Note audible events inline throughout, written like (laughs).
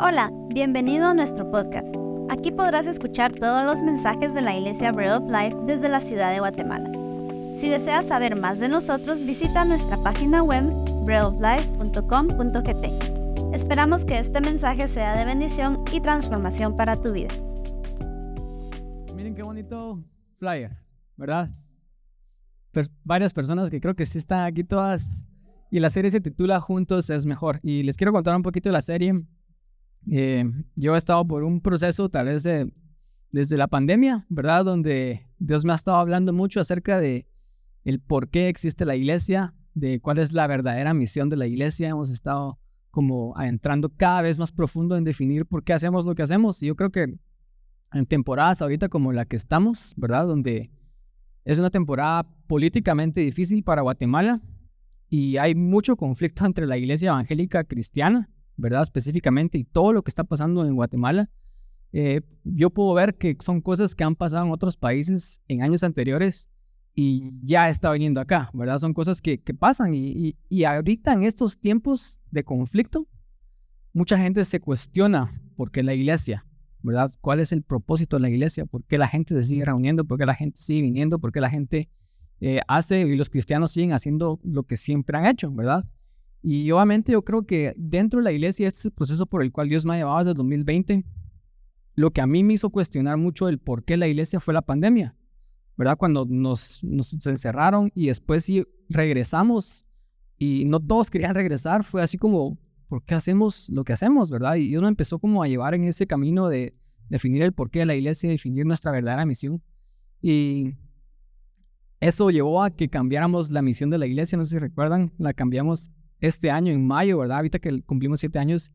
Hola, bienvenido a nuestro podcast. Aquí podrás escuchar todos los mensajes de la Iglesia Bread of Life desde la ciudad de Guatemala. Si deseas saber más de nosotros, visita nuestra página web breadoflife.com.gt. Esperamos que este mensaje sea de bendición y transformación para tu vida. Miren qué bonito flyer, ¿verdad? varias personas que creo que sí están aquí todas. Y la serie se titula Juntos es mejor. Y les quiero contar un poquito de la serie. Eh, yo he estado por un proceso tal vez de, desde la pandemia, ¿verdad? Donde Dios me ha estado hablando mucho acerca de el por qué existe la iglesia, de cuál es la verdadera misión de la iglesia. Hemos estado como entrando cada vez más profundo en definir por qué hacemos lo que hacemos. Y yo creo que en temporadas ahorita como la que estamos, ¿verdad? Donde es una temporada políticamente difícil para Guatemala y hay mucho conflicto (laughs) entre la iglesia evangélica cristiana ¿verdad? Específicamente, y todo lo que está pasando en Guatemala, eh, yo puedo ver que son cosas que han pasado en otros países en años anteriores y ya está viniendo acá, ¿verdad? Son cosas que, pasan y, y, ahorita en estos tiempos de conflicto, mucha gente se cuestiona por qué la iglesia, ¿verdad? ¿Cuál es el propósito de la iglesia? ¿Por qué la gente se sigue reuniendo? ¿Por qué la gente sigue viniendo? ¿Por qué la gente eh, hace y los cristianos siguen haciendo lo que siempre han hecho, ¿verdad? Y obviamente yo creo que dentro de la iglesia este es el proceso por el cual Dios me ha llevado desde el 2020. Lo que a mí me hizo cuestionar mucho el por qué la iglesia fue la pandemia, ¿verdad? Cuando nos, nos encerraron y después sí regresamos y no todos querían regresar, fue así como, ¿por qué hacemos lo que hacemos, verdad? Y uno empezó como a llevar en ese camino de definir el porqué de la iglesia, definir nuestra verdadera misión. Y eso llevó a que cambiáramos la misión de la iglesia, no sé si recuerdan, la cambiamos este año, en mayo, ¿verdad? Ahorita que cumplimos siete años,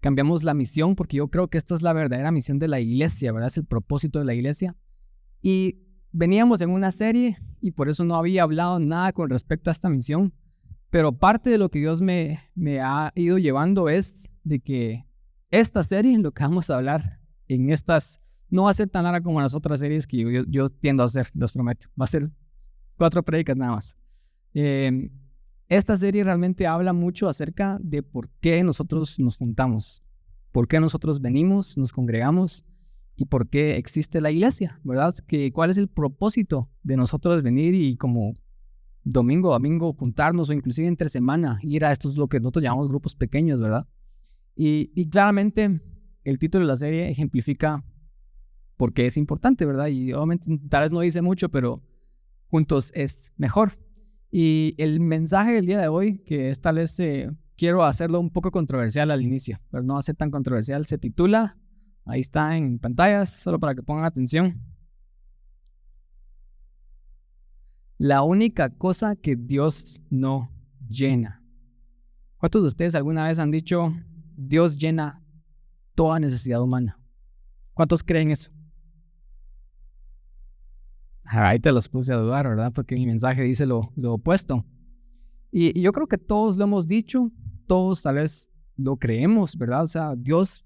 cambiamos la misión porque yo creo que esta es la verdadera misión de la iglesia, ¿verdad? Es el propósito de la iglesia. Y veníamos en una serie y por eso no había hablado nada con respecto a esta misión, pero parte de lo que Dios me, ha ido llevando es de que esta serie, lo que vamos a hablar en estas, no va a ser tan larga como las otras series que yo, yo, tiendo a hacer, los prometo. Va a ser cuatro prédicas nada más. Eh, esta serie realmente habla mucho acerca de por qué nosotros nos juntamos, por qué nosotros venimos, nos congregamos y por qué existe la iglesia, ¿verdad? Que, ¿Cuál es el propósito de nosotros venir y como domingo domingo juntarnos o inclusive entre semana ir a estos lo que nosotros llamamos grupos pequeños, ¿verdad? Y, y claramente el título de la serie ejemplifica por qué es importante, ¿verdad? Y obviamente tal vez no dice mucho, pero juntos es mejor. Y el mensaje del día de hoy, que esta vez eh, quiero hacerlo un poco controversial al inicio, pero no ser tan controversial, se titula, ahí está en pantallas, solo para que pongan atención. La única cosa que Dios no llena. ¿Cuántos de ustedes alguna vez han dicho, Dios llena toda necesidad humana? ¿Cuántos creen eso? Ahí te los puse a dudar, ¿verdad? Porque mi mensaje dice lo, lo opuesto. Y, yo creo que todos lo hemos dicho, todos tal vez lo creemos, ¿verdad? O sea, Dios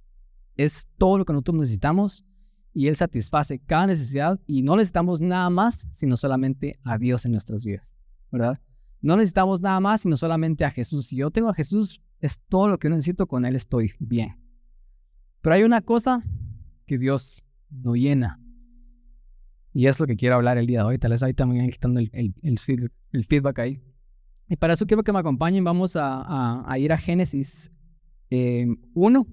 es todo lo que nosotros necesitamos y Él satisface cada necesidad y no necesitamos nada más sino solamente a Dios en nuestras vidas, ¿verdad? No necesitamos nada más sino solamente a Jesús. Si yo tengo a Jesús, es todo lo que yo necesito, con Él estoy bien. Pero hay una cosa que Dios no llena y es lo que quiero hablar el día de hoy. Tal vez ahí también quitando el, el, el, feedback ahí. Y para eso quiero que me acompañen. Vamos a, a, ir a Génesis 1. Eh,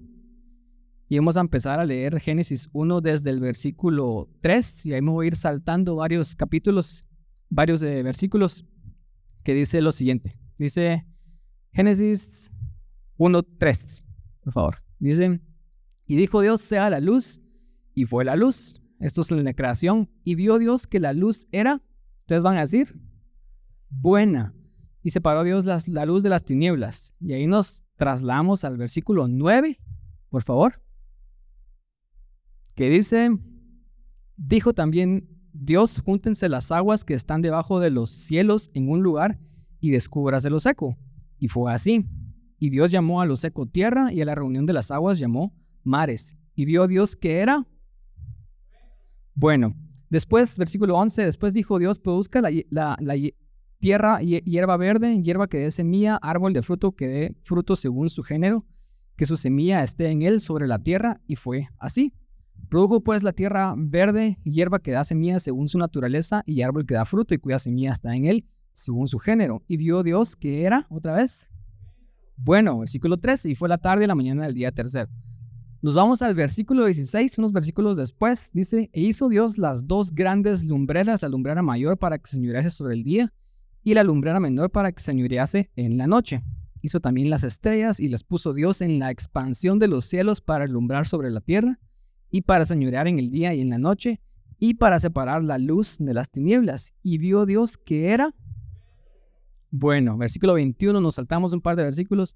y vamos a empezar a leer Génesis 1 desde el versículo 3. Y ahí me voy a ir saltando varios capítulos, varios eh, versículos, que dice lo siguiente. Dice Génesis 1, 3, por favor. Dice, y dijo Dios, sea la luz, y fue la luz. Esto es la creación. Y vio Dios que la luz era, ustedes van a decir, buena. Y separó Dios la luz de las tinieblas. Y ahí nos trasladamos al versículo 9, por favor. Que dice, dijo también Dios, júntense las aguas que están debajo de los cielos en un lugar y descúbrase lo seco. Y fue así. Y Dios llamó a lo seco tierra y a la reunión de las aguas llamó mares. Y vio Dios que era bueno, después, versículo 11, después dijo Dios, produzca la, la, la tierra hierba verde, hierba que dé semilla, árbol de fruto que dé fruto según su género, que su semilla esté en él sobre la tierra, y fue así. Produjo pues la tierra verde, hierba que da semilla según su naturaleza, y árbol que da fruto y cuya semilla está en él, según su género. Y vio Dios que era, otra vez, bueno, versículo 13, y fue la tarde y la mañana del día tercero. Nos vamos al versículo 16, unos versículos después, dice, e hizo Dios las dos grandes lumbreras, la lumbrera mayor para que señorease sobre el día, y la lumbrera menor para que señorease en la noche. Hizo también las estrellas y las puso Dios en la expansión de los cielos para alumbrar sobre la tierra, y para señorear en el día y en la noche, y para separar la luz de las tinieblas. Y vio Dios que era bueno. Versículo 21, nos saltamos un par de versículos.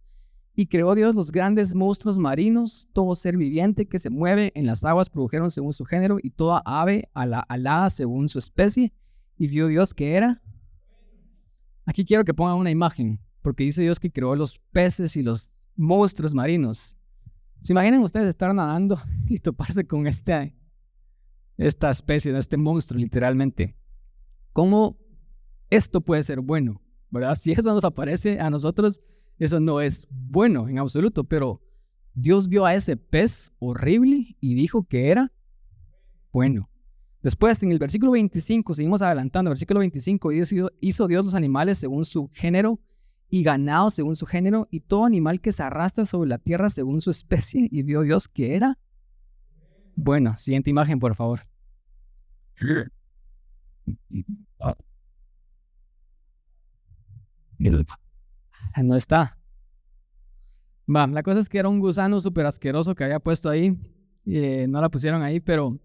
Y creó Dios los grandes monstruos marinos, todo ser viviente que se mueve en las aguas produjeron según su género, y toda ave a la alada según su especie. Y vio Dios que era. Aquí quiero que pongan una imagen, porque dice Dios que creó los peces y los monstruos marinos. ¿Se imaginan ustedes estar nadando (laughs) y toparse con este, esta especie, este monstruo literalmente? ¿Cómo esto puede ser bueno? ¿Verdad? Si eso nos aparece a nosotros, eso no es bueno en absoluto, pero Dios vio a ese pez horrible y dijo que era bueno. Después, en el versículo 25, seguimos adelantando, versículo 25, hizo Dios los animales según su género y ganado según su género, y todo animal que se arrastra sobre la tierra según su especie, y vio Dios que era. Bueno, siguiente imagen, por favor. No está. Va, la cosa es que era un gusano súper asqueroso que había puesto ahí. Eh, no la pusieron ahí, pero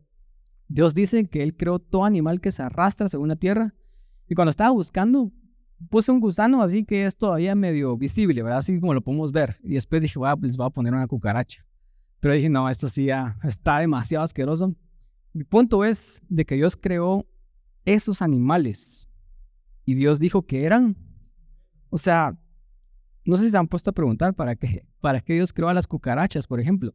Dios dice que Él creó todo animal que se arrastra según la tierra. Y cuando estaba buscando, puse un gusano así que es todavía medio visible, ¿verdad? Así como lo podemos ver. Y después dije, bueno, les voy a poner una cucaracha. Pero dije, no, esto sí ya está demasiado asqueroso. Mi punto es de que Dios creó esos animales. Y Dios dijo que eran. O sea, no sé si se han puesto a preguntar para qué, (laughs) para qué Dios creó a las cucarachas, por ejemplo.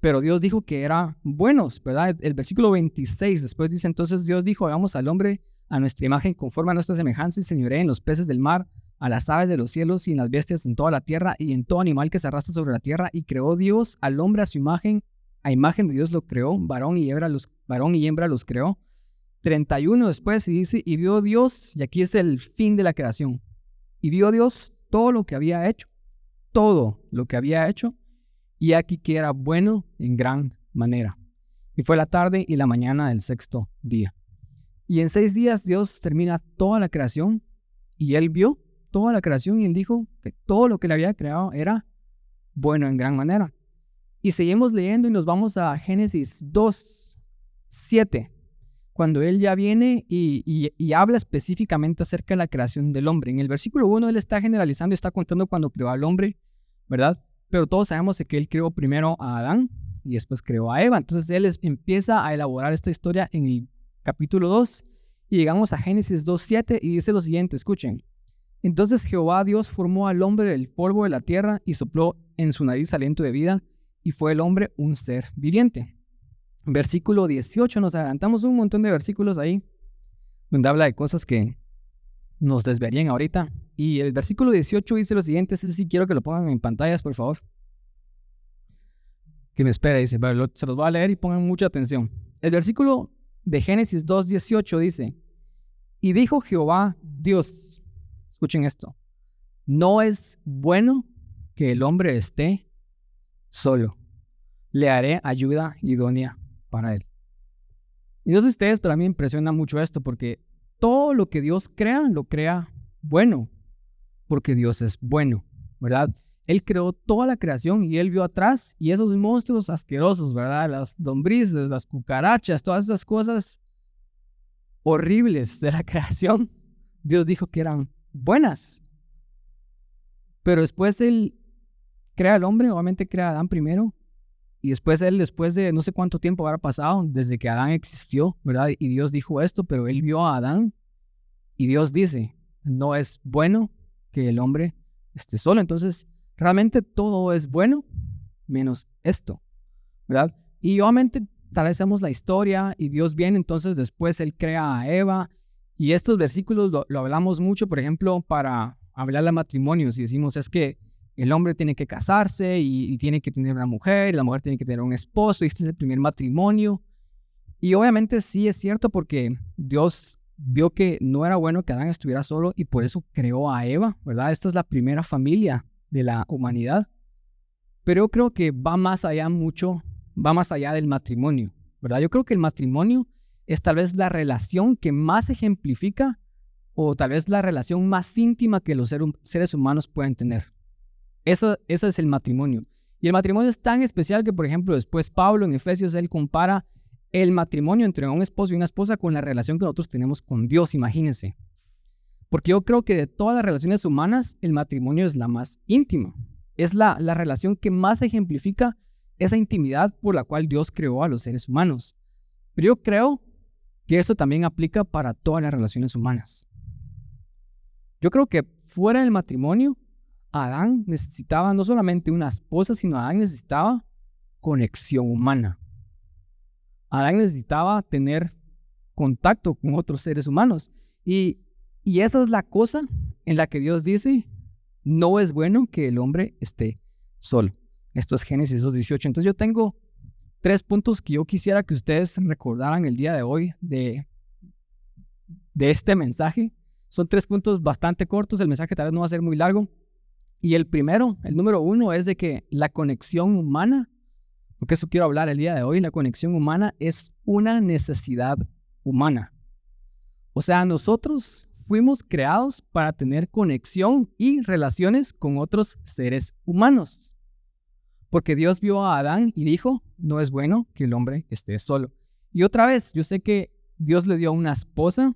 Pero Dios dijo que eran buenos, ¿verdad? El versículo 26 después dice, entonces Dios dijo, hagamos al hombre a nuestra imagen, conforme a nuestra semejanza, y señoré en los peces del mar, a las aves de los cielos y en las bestias en toda la tierra y en todo animal que se arrastra sobre la tierra. Y creó Dios al hombre a su imagen, a imagen de Dios lo creó, varón y hembra los, varón y hembra los creó. 31 después y dice, y vio Dios, y aquí es el fin de la creación, y vio Dios todo lo que había hecho, todo lo que había hecho, y aquí que era bueno en gran manera. Y fue la tarde y la mañana del sexto día. Y en seis días Dios termina toda la creación y él vio toda la creación y él dijo que todo lo que le había creado era bueno en gran manera. Y seguimos leyendo y nos vamos a Génesis 2, 7, cuando él ya viene y, habla específicamente acerca de la creación del hombre. En el versículo 1 él está generalizando está contando cuando creó al hombre, ¿verdad? Pero todos sabemos que él creó primero a Adán y después creó a Eva. Entonces él empieza a elaborar esta historia en el capítulo 2 y llegamos a Génesis 2.7 y dice lo siguiente, escuchen. Entonces Jehová Dios formó al hombre del polvo de la tierra y sopló en su nariz aliento de vida y fue el hombre un ser viviente. Versículo 18, nos adelantamos un montón de versículos ahí donde habla de cosas que nos desviarían ahorita. Y el versículo 18 dice lo siguiente, ese sí quiero que lo pongan en pantallas, por favor. Que me espera, dice, se los voy a leer y pongan mucha atención. El versículo de Génesis 2.18 dice, y dijo Jehová Dios, escuchen esto, no es bueno que el hombre esté solo, le haré ayuda idónea para él. Y no sé ustedes, pero a mí me impresiona mucho esto porque todo lo que Dios crea, lo crea bueno, porque Dios es bueno, ¿verdad? Él creó toda la creación y él vio atrás y esos monstruos asquerosos, ¿verdad? Las lombrices, las cucarachas, todas esas cosas horribles de la (laughs) creación, Dios dijo que eran buenas. Pero después él crea al hombre, obviamente crea a Adán primero, y después él, después de no sé cuánto tiempo habrá pasado desde que Adán existió, ¿verdad? Y Dios dijo esto, pero él vio a Adán y Dios dice, no es bueno que el hombre esté solo. Entonces, realmente todo es bueno menos esto, ¿verdad? Y obviamente tal vez la historia y Dios viene, entonces después Él crea a Eva. Y estos versículos lo, hablamos mucho, por ejemplo, para hablar de matrimonios y decimos, es que el hombre tiene que casarse y, tiene que tener una mujer, y la mujer tiene que tener un esposo, y este es el primer matrimonio. Y obviamente sí es cierto porque Dios vio que no era bueno que Adán estuviera solo y por eso creó a Eva, ¿verdad? Esta es la primera familia de la humanidad. Pero yo creo que va más allá mucho, va más allá del matrimonio, ¿verdad? Yo creo que el matrimonio es tal vez la relación que más ejemplifica o tal vez la relación más íntima que los seres humanos pueden tener. Eso, eso es el matrimonio. Y el matrimonio es tan especial que, por ejemplo, después Pablo en Efesios, él compara el matrimonio entre un esposo y una esposa con la relación que nosotros tenemos con Dios, imagínense. Porque yo creo que de todas las relaciones humanas, el matrimonio es la más íntima. Es la, la relación que más ejemplifica esa intimidad por la cual Dios creó a los seres humanos. Pero yo creo que eso también aplica para todas las relaciones humanas. Yo creo que fuera del matrimonio, Adán necesitaba no solamente una esposa, sino Adán necesitaba conexión humana. Adán necesitaba tener contacto con otros seres humanos. Y, y esa es la cosa en la que Dios dice, no es bueno que el hombre esté solo. Esto es Génesis 2.18. Entonces yo tengo tres puntos que yo quisiera que ustedes recordaran el día de hoy de, de este mensaje son tres puntos bastante cortos, el mensaje tal vez no va a ser muy largo. Y el primero, el número uno, es de que la conexión humana, porque eso quiero hablar el día de hoy, la conexión humana es una necesidad humana. O sea, nosotros fuimos creados para tener conexión y relaciones con otros seres humanos. Porque Dios vio a Adán y dijo, no es bueno que el hombre esté solo. Y otra vez, yo sé que Dios le dio una esposa,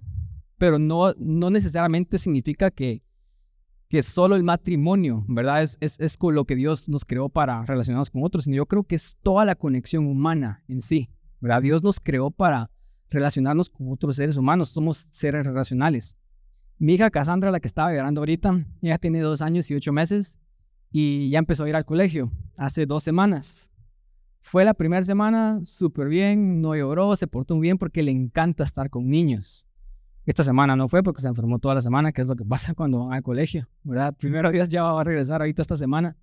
pero no, no necesariamente significa que, que solo el matrimonio, ¿verdad? Es, es, es, con lo que Dios nos creó para relacionarnos con otros, sino yo creo que es toda la conexión humana en sí, ¿verdad? Dios nos creó para relacionarnos con otros seres humanos, somos seres relacionales. Mi hija Cassandra, la que estaba llorando ahorita, ella tiene dos años y ocho meses y ya empezó a ir al colegio hace dos semanas. Fue la primera semana súper bien, no lloró, se portó bien porque le encanta estar con niños. Esta semana no fue porque se enfermó toda la semana, que es lo que (laughs) pasa cuando van al colegio, ¿verdad? Primero días ya va a regresar ahorita esta semana.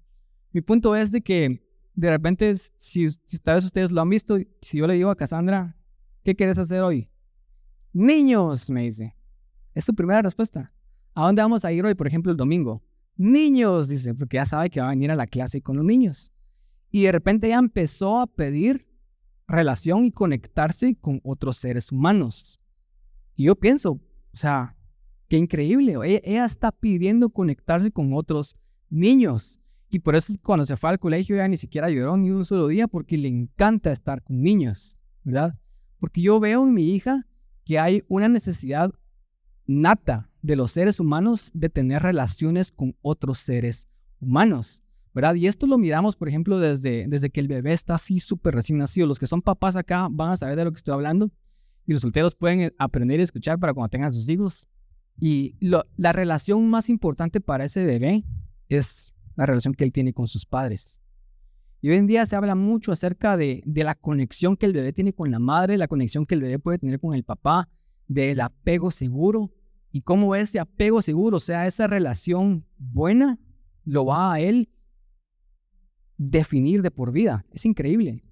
Mi punto es de que de repente, si, si tal vez ustedes lo han visto, si yo le digo a Cassandra, ¿qué quieres hacer hoy? Niños, me dice. Es su primera respuesta. ¿A dónde vamos a ir hoy, por ejemplo, el domingo? Niños, dice, porque ya sabe que va a venir a la clase con los niños. Y de repente ya empezó a pedir relación y conectarse con otros seres humanos. Y yo pienso, o sea, qué increíble. E-, ella, está pidiendo conectarse con otros niños. Y por eso cuando se fue al colegio ella ni siquiera lloró ni un solo día porque le encanta estar con niños, ¿verdad? Porque yo veo en mi hija que hay una necesidad nata de los seres humanos de tener relaciones con otros seres humanos, ¿verdad? Y esto lo miramos, por ejemplo, desde, desde que el bebé está así súper recién nacido. Los que son papás acá van a saber de lo que estoy hablando y los solteros pueden eh, aprender a escuchar para cuando tengan sus hijos. Y la relación más importante para ese bebé es la relación que él tiene con sus padres. Y hoy en día se habla mucho acerca de, de la conexión que el bebé tiene con la madre, la conexión que el bebé puede tener con el papá, del apego seguro y cómo ese apego seguro, o sea, esa relación buena, lo va a él definir de por vida. Es increíble.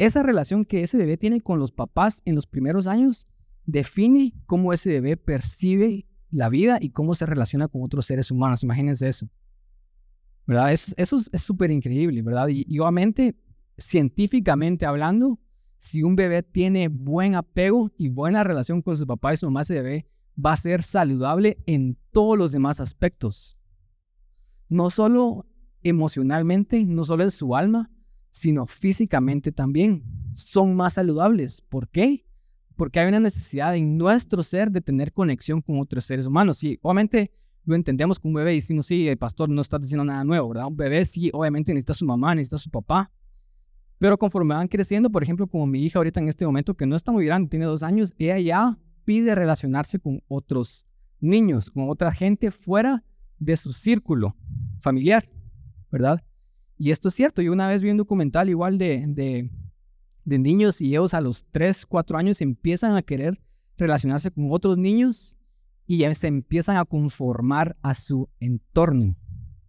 Esa relación que ese bebé tiene con los papás en los primeros años define cómo ese bebé percibe la vida y cómo se relaciona con otros seres humanos. Imagínense eso. ¿Verdad? eso es súper increíble, ¿verdad? Y, y obviamente, científicamente hablando, si un bebé tiene buen apego y buena relación con su papá y su mamá, ese bebé va a ser saludable en todos los demás aspectos. No solo emocionalmente, no solo en su alma, sino físicamente también. Son más saludables. ¿Por qué? Porque hay una necesidad en nuestro ser de tener conexión con otros seres humanos. Y obviamente lo entendemos con un bebé y decimos, sí, el pastor no está diciendo nada nuevo, ¿verdad? Un bebé sí, obviamente necesita a su mamá, necesita a su papá. Pero conforme van creciendo, por ejemplo, como mi hija ahorita en este momento, que no está muy grande, tiene dos años, ella ya pide relacionarse con otros niños, con otra gente fuera de su círculo familiar, ¿verdad? Y esto es cierto, yo una vez vi un documental igual de, de, niños y ellos a los 3, 4 años empiezan a querer relacionarse con otros niños y se empiezan a conformar a su entorno.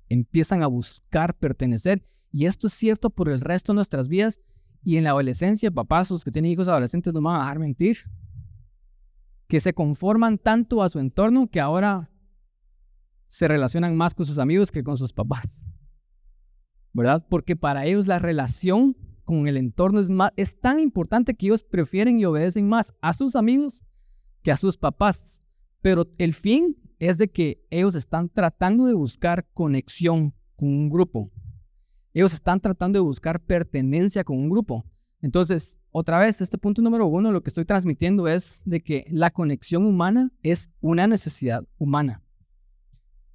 empiezan a buscar pertenecer. Y esto es cierto por el resto de nuestras vidas. Y en la adolescencia, papás, los que tienen hijos adolescentes no van a dejar mentir. Que se conforman tanto a su entorno que ahora se relacionan más con sus amigos que con sus papás. ¿Verdad? Porque para ellos la relación con el entorno es, tan importante que ellos prefieren y obedecen más a sus amigos que a sus papás. Pero el fin es de que ellos están tratando de buscar conexión con un grupo. Ellos están tratando de buscar pertenencia con un grupo. Entonces, otra vez, este punto número uno, lo que estoy transmitiendo es de que la conexión humana es una necesidad humana.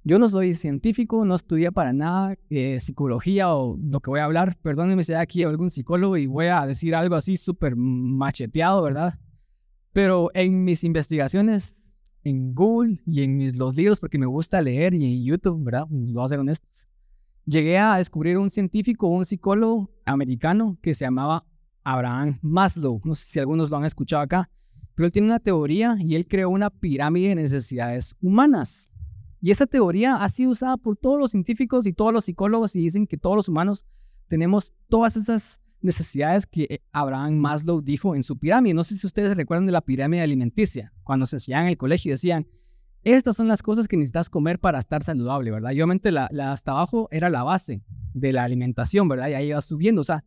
Yo no soy científico, no estudié para nada eh, psicología o lo que voy a hablar. Perdónenme si hay aquí algún psicólogo y voy a decir algo así súper macheteado, ¿verdad? Pero en mis investigaciones en Google y en mis, los libros, porque me gusta leer y en YouTube, ¿verdad? Pues, voy a ser honesto. Llegué a descubrir un científico, un psicólogo americano que se llamaba Abraham Maslow. No sé si algunos lo han escuchado acá, pero él tiene una teoría y él creó una pirámide de necesidades humanas. Y esa teoría ha sido usada por todos los científicos y todos los psicólogos y dicen que todos los humanos tenemos todas esas necesidades que eh, Abraham Maslow dijo en su pirámide. No sé si ustedes recuerdan de la pirámide alimenticia, cuando se enseñaban en el colegio y decían, estas son las cosas que necesitas comer para estar saludable, ¿verdad? Y obviamente la, la hasta abajo era la base de la alimentación, ¿verdad? Y ahí iba subiendo, o sea,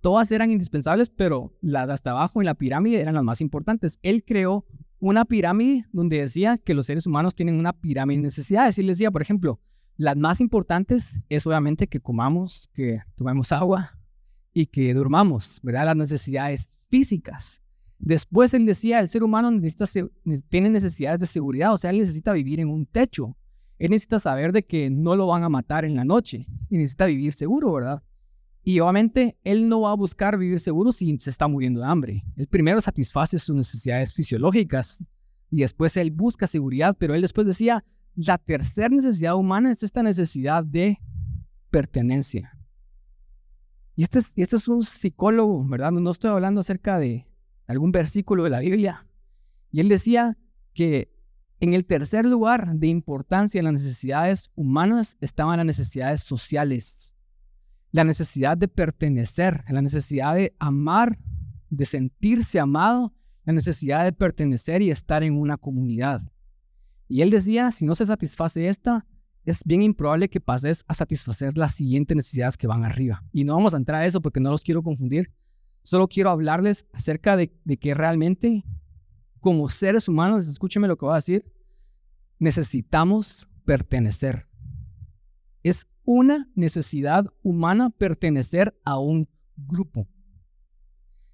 todas eran indispensables, pero las de hasta abajo en la pirámide eran las más importantes. Él creó una pirámide donde decía que los seres humanos tienen una pirámide de necesidades. Y él decía, por ejemplo, las más importantes es obviamente que comamos, que tomemos agua y que durmamos, ¿verdad? Las necesidades físicas. Después él decía, el ser humano necesita, tiene necesidades de seguridad, o sea, él necesita vivir en un techo. Él necesita saber de que no lo van a matar en la noche y necesita vivir seguro, ¿verdad? Y obviamente él no va a buscar vivir seguro si se está muriendo de hambre. Él primero satisface sus necesidades fisiológicas y después él busca seguridad, pero él después decía, la tercera necesidad humana es esta necesidad de pertenencia. Y este es, este es un psicólogo, ¿verdad? No estoy hablando acerca de algún versículo de la Biblia. Y él decía que en el tercer lugar de importancia en las necesidades humanas estaban las necesidades sociales la necesidad de pertenecer, la necesidad de amar, de sentirse amado, la necesidad de pertenecer y estar en una comunidad. Y él decía, si no se satisface esta, es bien improbable que pases a satisfacer las siguientes necesidades que van arriba. Y no vamos a entrar a eso porque no los quiero confundir. Solo quiero hablarles acerca de, que realmente, como seres humanos, escúcheme lo que voy a decir, necesitamos pertenecer. Es una necesidad humana pertenecer a un grupo.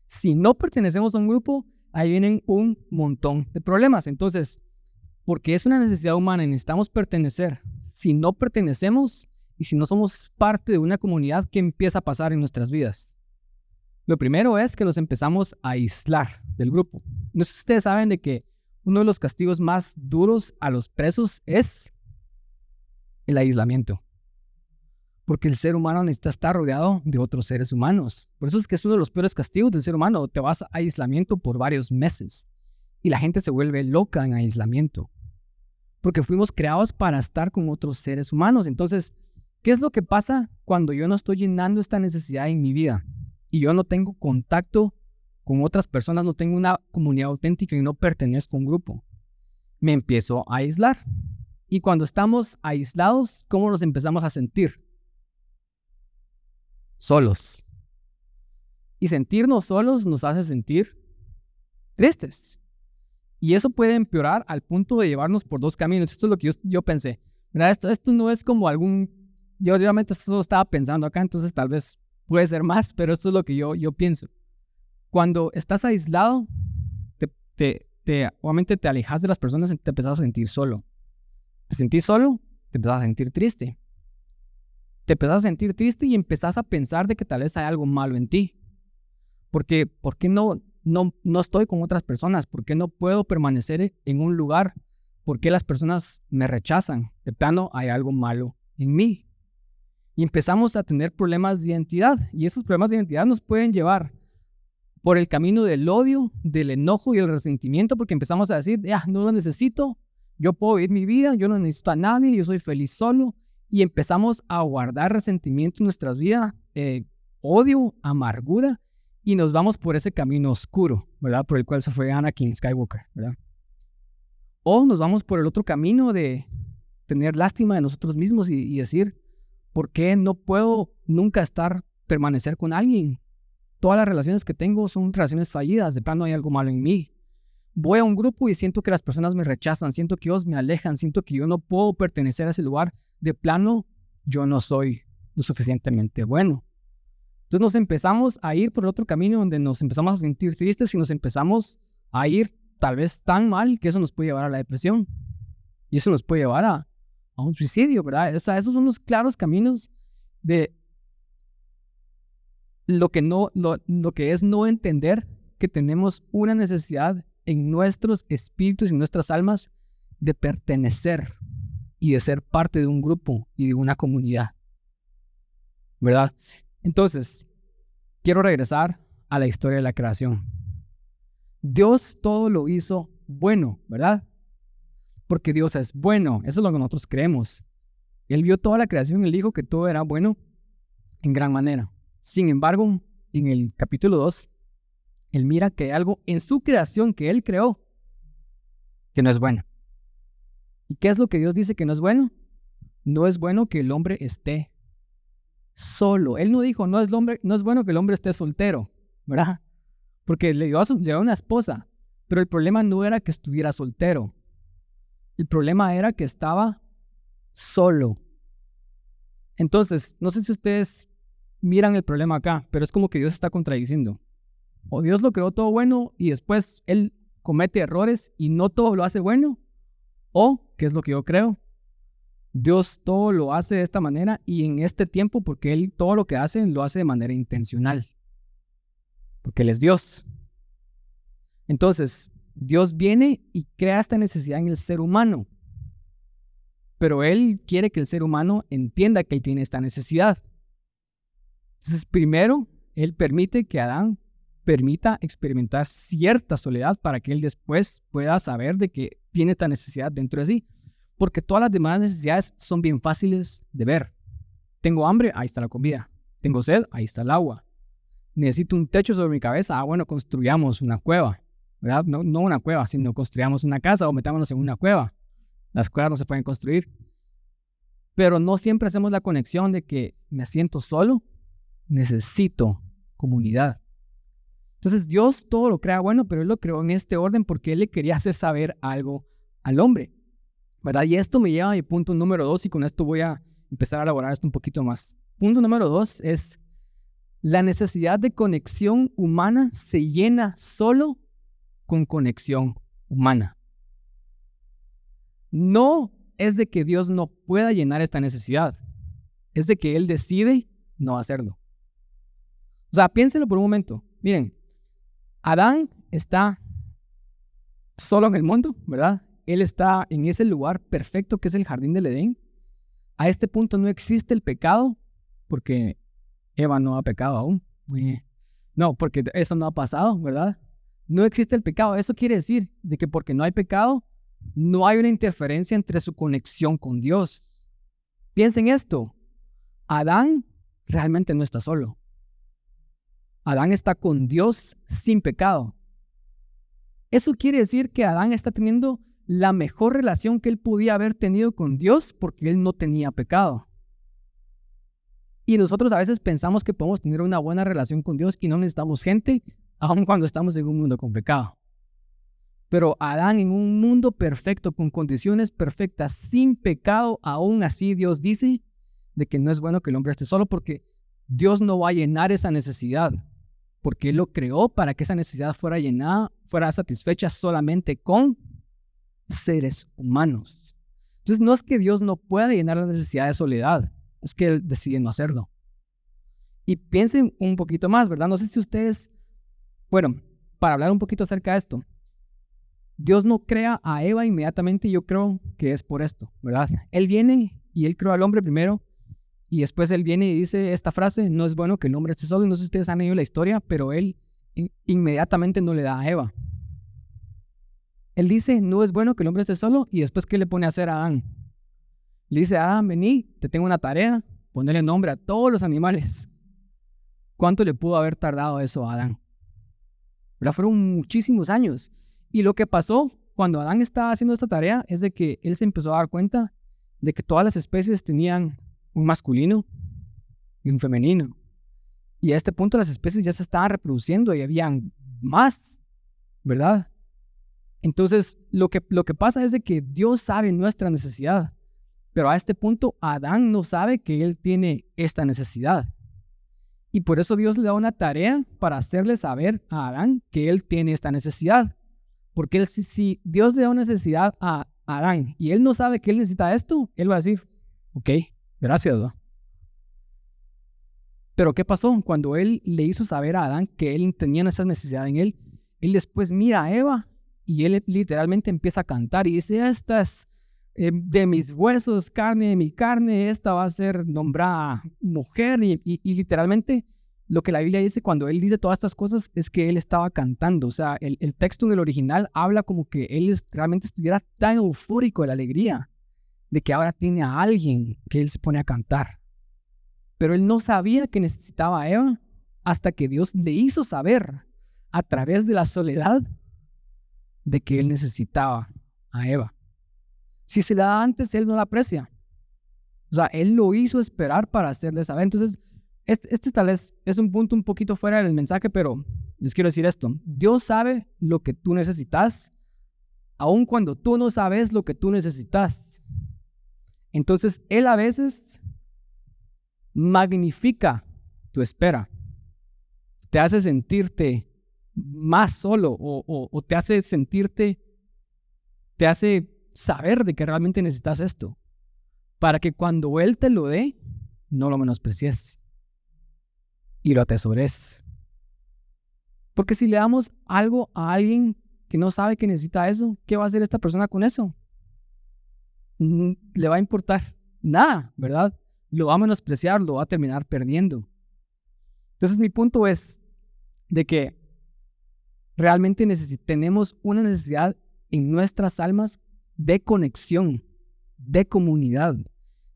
Si no pertenecemos a un grupo, ahí vienen un montón de problemas. Entonces, porque es una necesidad humana y necesitamos pertenecer, si no pertenecemos y si no somos parte de una comunidad, ¿qué empieza a pasar en nuestras vidas? Lo primero es que nos empezamos a aislar del grupo. No sé si ustedes saben de que uno de los castigos más duros a los presos es el aislamiento porque el ser humano necesita estar rodeado de otros seres humanos. Por eso es que es uno de los peores castigos del ser humano. Te vas a aislamiento por varios meses y la gente se vuelve loca en aislamiento, porque fuimos creados para estar con otros seres humanos. Entonces, ¿qué es lo que pasa cuando yo no estoy llenando esta necesidad en mi vida y yo no tengo contacto con otras personas, no tengo una comunidad auténtica y no pertenezco a un grupo? Me empiezo a aislar. Y cuando estamos aislados, ¿cómo nos empezamos a sentir? Solos. Y sentirnos solos nos hace sentir tristes. Y eso puede empeorar al punto de llevarnos por dos caminos. Esto es lo que yo, pensé. Mira, esto, esto no es como algún... Yo realmente esto estaba pensando acá, entonces tal vez puede ser más, pero esto es lo que yo, yo pienso. Cuando estás aislado, te, te, te, obviamente te alejas de las personas y te empezás a sentir solo. Te sentís solo, te empezás a sentir triste te empezás a sentir triste y empezás a pensar de que tal vez hay algo malo en ti. Porque, ¿por qué no, no, no estoy con otras personas? ¿Por qué no puedo permanecer en un lugar? ¿Por qué las personas me rechazan? De plano, hay algo malo en mí. Y empezamos a tener problemas de identidad. Y esos problemas de identidad nos pueden llevar por el camino del odio, del enojo y el resentimiento, porque empezamos a decir, ya, no lo necesito, yo puedo vivir mi vida, yo no necesito a nadie, yo soy feliz solo, y empezamos a guardar resentimiento en nuestras vidas, eh, odio, amargura, y nos vamos por ese camino oscuro, ¿verdad? Por el cual se fue Anakin Skywalker, ¿verdad? O nos vamos por el otro camino de tener lástima de nosotros mismos y, y decir, ¿por qué no puedo nunca estar, permanecer con alguien? Todas las relaciones que tengo son relaciones fallidas, de plano hay algo malo en mí. Voy a un grupo y siento que las personas me rechazan, siento que ellos me alejan, siento que yo no puedo pertenecer a ese lugar. De plano, yo no soy lo suficientemente bueno. Entonces nos empezamos a ir por otro camino donde nos empezamos a sentir tristes y nos empezamos a ir tal vez tan mal que eso nos puede llevar a la depresión. Y eso nos puede llevar a, a un suicidio, ¿verdad? O sea, esos son los claros caminos de lo que, no, lo, lo que es no entender que tenemos una necesidad en nuestros espíritus y nuestras almas de pertenecer y de ser parte de un grupo y de una comunidad. ¿Verdad? Entonces, quiero regresar a la historia de la creación. Dios todo lo hizo bueno, ¿verdad? Porque Dios es bueno, eso es lo que nosotros creemos. Él vio toda la creación él dijo que todo era bueno en gran manera. Sin embargo, en el capítulo 2, él mira que hay algo en su creación que él creó que no es bueno. ¿Y qué es lo que Dios dice que no es bueno? No es bueno que el hombre esté solo. Él no dijo, no es, hombre, no es bueno que el hombre esté soltero, ¿verdad? Porque le dio, a le dio una esposa, pero el problema no era que estuviera soltero. El problema era que estaba solo. Entonces, no sé si ustedes miran el problema acá, pero es como que Dios está contradiciendo. O Dios lo creó todo bueno y después Él comete errores y no todo lo hace bueno. O, ¿qué es lo que yo creo? Dios todo lo hace de esta manera y en este tiempo porque Él todo lo que hace lo hace de manera intencional. Porque Él es Dios. Entonces, Dios viene y crea esta necesidad en el ser humano. Pero Él quiere que el ser humano entienda que Él tiene esta necesidad. Entonces, primero, Él permite que Adán permita experimentar cierta soledad para que Él después pueda saber de que tiene esta necesidad dentro de sí. Porque todas las demás necesidades son bien fáciles de ver. Tengo hambre, ahí está la comida. Tengo sed, ahí está el agua. Necesito un techo sobre mi cabeza, ah, bueno, construyamos una cueva. ¿verdad? No, no una cueva, sino construyamos una casa o metámonos en una cueva. Las cuevas no se pueden construir. Pero no siempre hacemos la conexión de que me siento solo necesito comunidad. Entonces Dios todo lo crea bueno, pero Él lo creó en este orden porque Él le quería hacer saber algo al hombre. ¿Verdad? Y esto me lleva a mi punto número dos y con esto voy a empezar a elaborar esto un poquito más. Punto número dos es la necesidad de conexión humana se llena solo con conexión humana. No es de que Dios no pueda llenar esta necesidad, es de que Él decide no hacerlo. O sea, piénsenlo por un momento. Miren, Adán está solo en el mundo, ¿verdad? Él está en ese lugar perfecto que es el jardín del Edén. A este punto no existe el pecado porque Eva no ha pecado aún. No, porque eso no ha pasado, ¿verdad? No existe el pecado. Eso quiere decir de que porque no hay pecado, no hay una interferencia entre su conexión con Dios. Piensen esto. Adán realmente no está solo. Adán está con Dios sin pecado. Eso quiere decir que Adán está teniendo la mejor relación que él podía haber tenido con Dios porque él no tenía pecado. Y nosotros a veces pensamos que podemos tener una buena relación con Dios y no necesitamos gente, aun cuando estamos en un mundo con pecado. Pero Adán en un mundo perfecto, con condiciones perfectas, sin pecado, aún así Dios dice de que no es bueno que el hombre esté solo porque Dios no va a llenar esa necesidad porque Él lo creó para que esa necesidad fuera llenada, fuera satisfecha solamente con seres humanos. Entonces no es que Dios no pueda llenar la necesidad de soledad, es que Él decide no hacerlo. Y piensen un poquito más, ¿verdad? No sé si ustedes, bueno, para hablar un poquito acerca de esto, Dios no crea a Eva inmediatamente, yo creo que es por esto, ¿verdad? Él viene y Él creó al hombre primero y después él viene y dice esta frase, no es bueno que el hombre esté solo. No sé si ustedes han leído la historia, pero él inmediatamente no le da a Eva. Él dice, no es bueno que el hombre esté solo y después ¿qué le pone a hacer a Adán? Le dice, Adán, vení, te tengo una tarea, ponerle nombre a todos los animales. ¿Cuánto le pudo haber tardado eso a Adán? Fueron muchísimos años. Y lo que pasó cuando Adán estaba haciendo esta tarea es de que él se empezó a dar cuenta de que todas las especies tenían un masculino y un femenino. Y a este punto las especies ya se estaban reproduciendo y habían más, ¿verdad? Entonces, lo que, lo que pasa es de que Dios sabe nuestra necesidad, pero a este punto Adán no sabe que él tiene esta necesidad. Y por eso Dios le da una tarea para hacerle saber a Adán que él tiene esta necesidad. Porque él, si, Dios le da una necesidad a Adán y él no sabe que él necesita esto, él va a decir, ok, gracias. Pero ¿qué pasó? Cuando él le hizo saber a Adán que él tenía esa necesidad en él, él después mira a Eva y él literalmente empieza a cantar y dice, esta es eh, de mis huesos, carne de mi carne, esta va a ser nombrada mujer y, literalmente lo que la Biblia dice cuando él dice todas estas cosas es que él estaba cantando, o sea, el, el texto en el original habla como que él realmente estuviera tan eufórico de la alegría de que ahora tiene a alguien que él se pone a cantar. Pero él no sabía que necesitaba a Eva hasta que Dios le hizo saber a través de la soledad de que él necesitaba a Eva. Si se la da antes, él no la aprecia. O sea, él lo hizo esperar para hacerle saber. Entonces, este, este, tal vez es un punto un poquito fuera del mensaje, pero les quiero decir esto. Dios sabe lo que tú necesitas, aun cuando tú no sabes lo que tú necesitas. Entonces, Él a veces magnifica tu espera. Te hace sentirte más solo o, te hace sentirte, te hace saber de que realmente necesitas esto, para que cuando Él te lo dé, no lo menosprecies y lo atesores. Porque si le damos algo a alguien que no sabe que necesita eso, ¿qué va a hacer esta persona con eso? Le va a importar nada, ¿verdad? Lo va a menospreciar, lo va a terminar perdiendo. Entonces mi punto es de que realmente tenemos una necesidad en nuestras almas de conexión, de comunidad,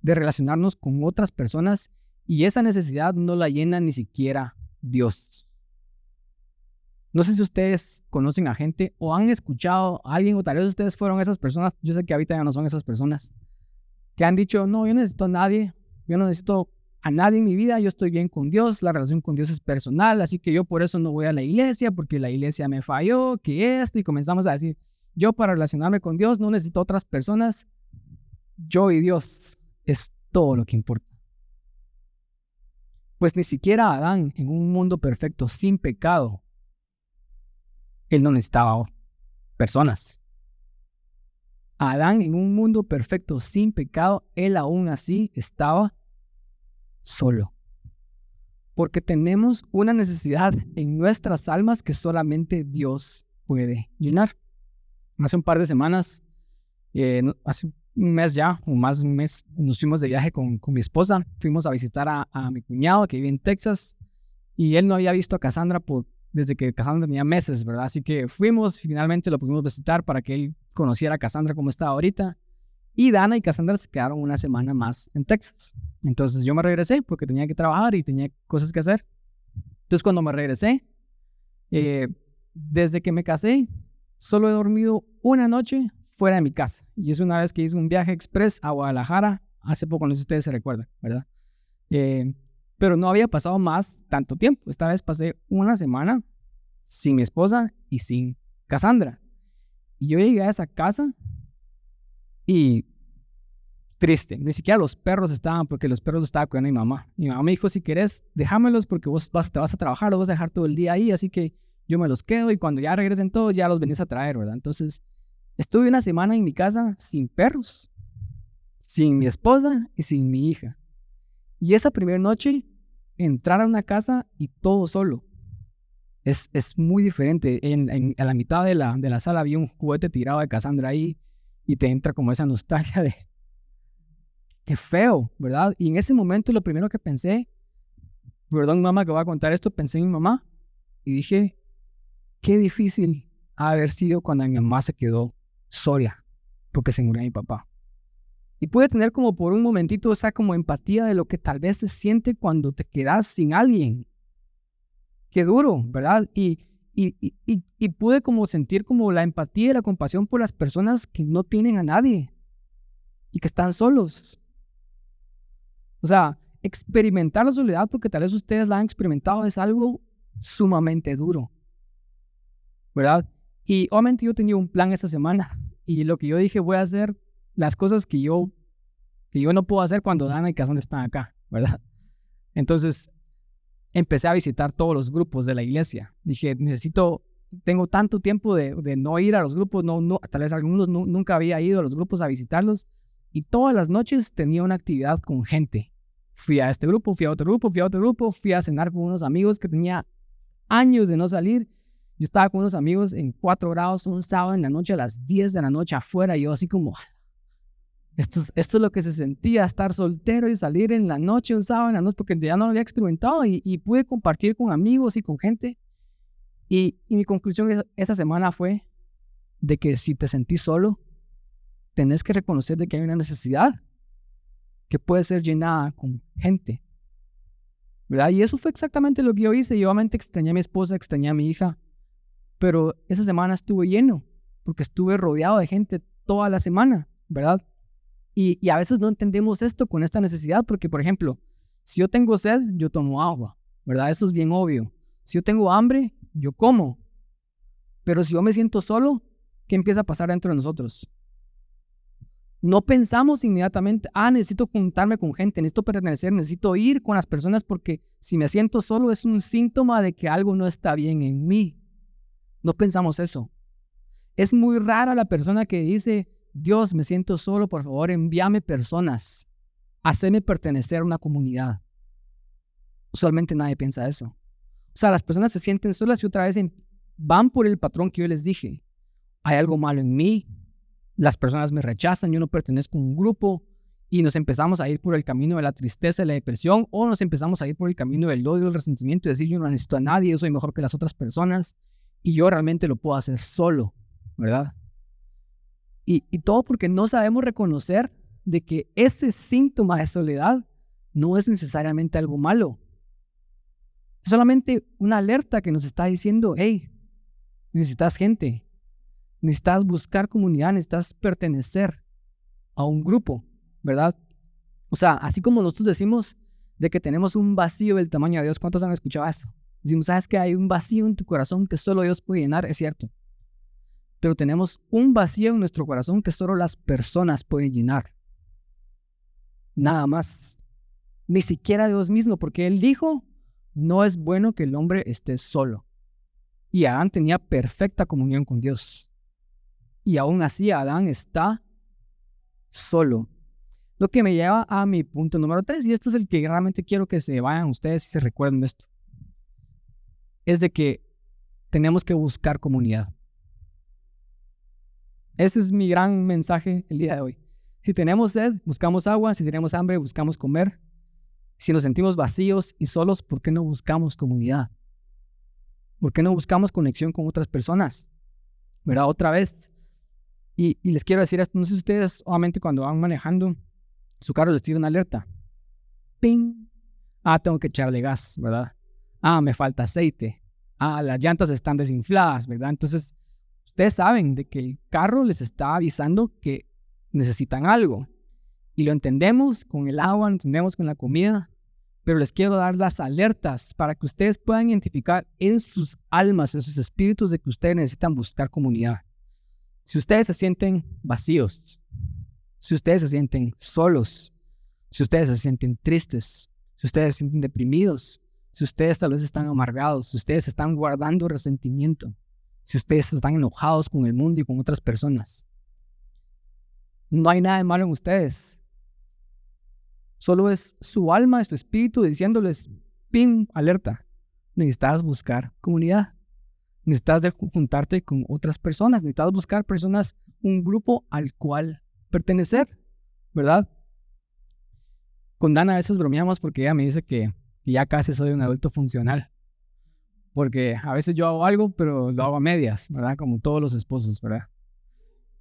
de relacionarnos con otras personas y esa necesidad no la llena ni siquiera Dios. No sé si ustedes conocen a gente o han escuchado a alguien o tal vez ustedes fueron esas personas, yo sé que ahorita ya no son esas personas, que han dicho, no, yo no necesito a nadie, yo no necesito a nadie en mi vida, yo estoy bien con Dios, la relación con Dios es personal, así que yo por eso no voy a la iglesia, porque la iglesia me falló, que esto, y comenzamos a decir, yo para relacionarme con Dios no necesito otras personas, yo y Dios es todo lo que importa. Pues ni siquiera Adán, en un mundo perfecto, sin pecado, él no necesitaba personas. Adán, en un mundo perfecto, sin pecado, él aún así estaba solo. Porque tenemos una necesidad en nuestras almas que solamente Dios puede llenar. Hace un par de semanas, eh, hace un mes ya, o más de un mes, nos fuimos de viaje con, mi esposa. Fuimos a visitar a, mi cuñado que vive en Texas y él no había visto a Cassandra por, desde que Cassandra tenía meses, ¿verdad? Así que fuimos, finalmente lo pudimos visitar para que él conociera a Cassandra como está ahorita. Y Dana y Cassandra se quedaron una semana más en Texas. Entonces yo me regresé porque tenía que trabajar y tenía cosas que hacer. Entonces cuando me regresé, eh, desde que me casé, solo he dormido una noche fuera de mi casa. Y es una vez que hice un viaje express a Guadalajara, hace poco, no sé si ustedes se recuerdan, ¿verdad? Eh, pero no había pasado más tanto tiempo. Esta vez pasé una semana sin mi esposa y sin Cassandra. Y yo llegué a esa casa y triste, ni siquiera los perros estaban porque los perros los estaba cuidando mi mamá. Mi mamá me dijo, si querés, déjamelos porque vos vas, te vas a trabajar, los vas a dejar todo el día ahí, así que yo me los quedo y cuando ya regresen todos ya los venís a traer, ¿verdad? Entonces, estuve una semana en mi casa sin perros, sin mi esposa y sin mi hija. Y esa primera noche, entrar a una casa y todo solo. Es, es muy diferente. En, a la mitad de la, de la sala había un juguete tirado de Cassandra ahí y te entra como esa nostalgia de, qué feo, ¿verdad? Y en ese momento lo primero que pensé, perdón mamá que voy a contar esto, pensé en mi mamá y dije, qué difícil haber sido cuando mi mamá se quedó sola porque se murió mi papá. Y puede tener como por un momentito esa como empatía de lo que tal vez se siente cuando te quedas sin alguien. Qué duro, ¿verdad? Y, y, y, y pude como sentir como la empatía y la compasión por las personas que no tienen a nadie y que están solos. O sea, experimentar la soledad, porque tal vez ustedes la han experimentado, es algo sumamente duro. ¿Verdad? Y obviamente yo tenía un plan esta semana y lo que yo dije voy a hacer las cosas que yo, que yo no puedo hacer cuando Dana y Cazón están acá, ¿verdad? (laughs) Entonces empecé a visitar todos los grupos de la iglesia. Dije, necesito, tengo tanto tiempo de, no ir a los grupos, no, tal vez algunos nunca había ido a los grupos a visitarlos y todas las noches tenía una actividad con gente. Fui a este grupo, fui a otro grupo, fui a otro grupo, fui a cenar con unos amigos que tenía años de no salir. Yo estaba con unos amigos en cuatro grados un sábado en la noche a las 10 de la noche afuera. Y yo así como, esto es, es lo que se sentía, estar soltero y salir en la noche, un sábado en la noche, porque ya no lo había experimentado y, pude compartir con amigos y con gente. Y, y mi conclusión esa semana fue de que si te sentís solo, tenés que reconocer de que hay una necesidad que puede ser llenada con gente. ¿Verdad? Y eso fue exactamente lo que yo hice. Yo obviamente extrañé a mi esposa, extrañé a mi hija, pero esa semana estuve lleno porque estuve rodeado de gente toda la semana, ¿verdad? Y, a veces no entendemos esto con esta necesidad porque, por ejemplo, si yo tengo sed, yo tomo agua, ¿verdad? Eso es bien obvio. Si yo tengo hambre, yo como. Pero si yo me siento solo, ¿qué empieza a pasar dentro de nosotros? no pensamos inmediatamente, ah, necesito juntarme con gente, necesito pertenecer, necesito ir con las personas porque si me siento solo es un síntoma de que algo no está bien en mí. No pensamos eso. Es muy rara la persona que dice, Dios, me siento solo, por favor, envíame personas, haceme pertenecer a una comunidad. Usualmente nadie piensa eso. O sea, las personas se sienten solas y otra vez van por el patrón que yo les dije. Hay algo malo en mí, las personas me rechazan, yo no pertenezco a un grupo y nos empezamos a ir por el camino de la tristeza y la depresión o nos empezamos a ir por el camino del odio, el resentimiento y decir yo no necesito a nadie, yo soy mejor que las otras personas y yo realmente lo puedo hacer solo, ¿verdad? Y, todo porque no sabemos reconocer de que ese síntoma de soledad no es necesariamente algo malo. Es solamente una alerta que nos está diciendo, hey, necesitas gente, necesitas buscar comunidad, necesitas pertenecer a un grupo, ¿verdad? O sea, así como nosotros decimos de que tenemos un vacío del tamaño de Dios, ¿cuántos han escuchado eso? Decimos, sabes que hay un vacío en tu corazón que solo Dios puede llenar, es cierto. Pero tenemos un vacío en nuestro corazón que solo las personas pueden llenar. Nada más. Ni siquiera Dios mismo, porque Él dijo, no es bueno que el hombre esté solo. Y Adán tenía perfecta comunión con Dios. Y aún así Adán está solo. Lo que me lleva a mi punto número tres, y esto es el que realmente quiero que se vayan ustedes y se recuerden de esto, es de que tenemos que buscar comunidad. Ese es mi gran mensaje el día de hoy. Si tenemos sed, buscamos agua. Si tenemos hambre, buscamos comer. Si nos sentimos vacíos y solos, ¿por qué no buscamos comunidad? ¿Por qué no buscamos conexión con otras personas? ¿Verdad? Otra vez, y, les quiero decir esto, no sé si ustedes, obviamente cuando van manejando, su carro les tira una alerta. ¡Ping! Ah, tengo que echarle gas, ¿verdad? Ah, me falta aceite. Ah, las llantas están desinfladas, ¿verdad? Entonces, ustedes saben de que el carro les está avisando que necesitan algo. Y lo entendemos con el agua, lo entendemos con la comida, pero les quiero dar las alertas para que ustedes puedan identificar en sus almas, en sus espíritus, de que ustedes necesitan buscar comunidad. Si ustedes se sienten vacíos, si ustedes se sienten solos, si ustedes se sienten tristes, si ustedes se sienten deprimidos, si ustedes tal vez están amargados, si ustedes están guardando resentimiento, si ustedes están enojados con el mundo y con otras personas, no hay nada de malo en ustedes. Solo es su alma, su espíritu diciéndoles, ping, alerta, necesitas buscar comunidad. Necesitas de juntarte con otras personas, necesitas buscar personas, un grupo al cual pertenecer, ¿verdad? Con Dana a veces bromeamos porque ella me dice que, ya casi soy un adulto funcional. Porque a veces yo hago algo, pero lo hago a medias, ¿verdad? Como todos los esposos, ¿verdad?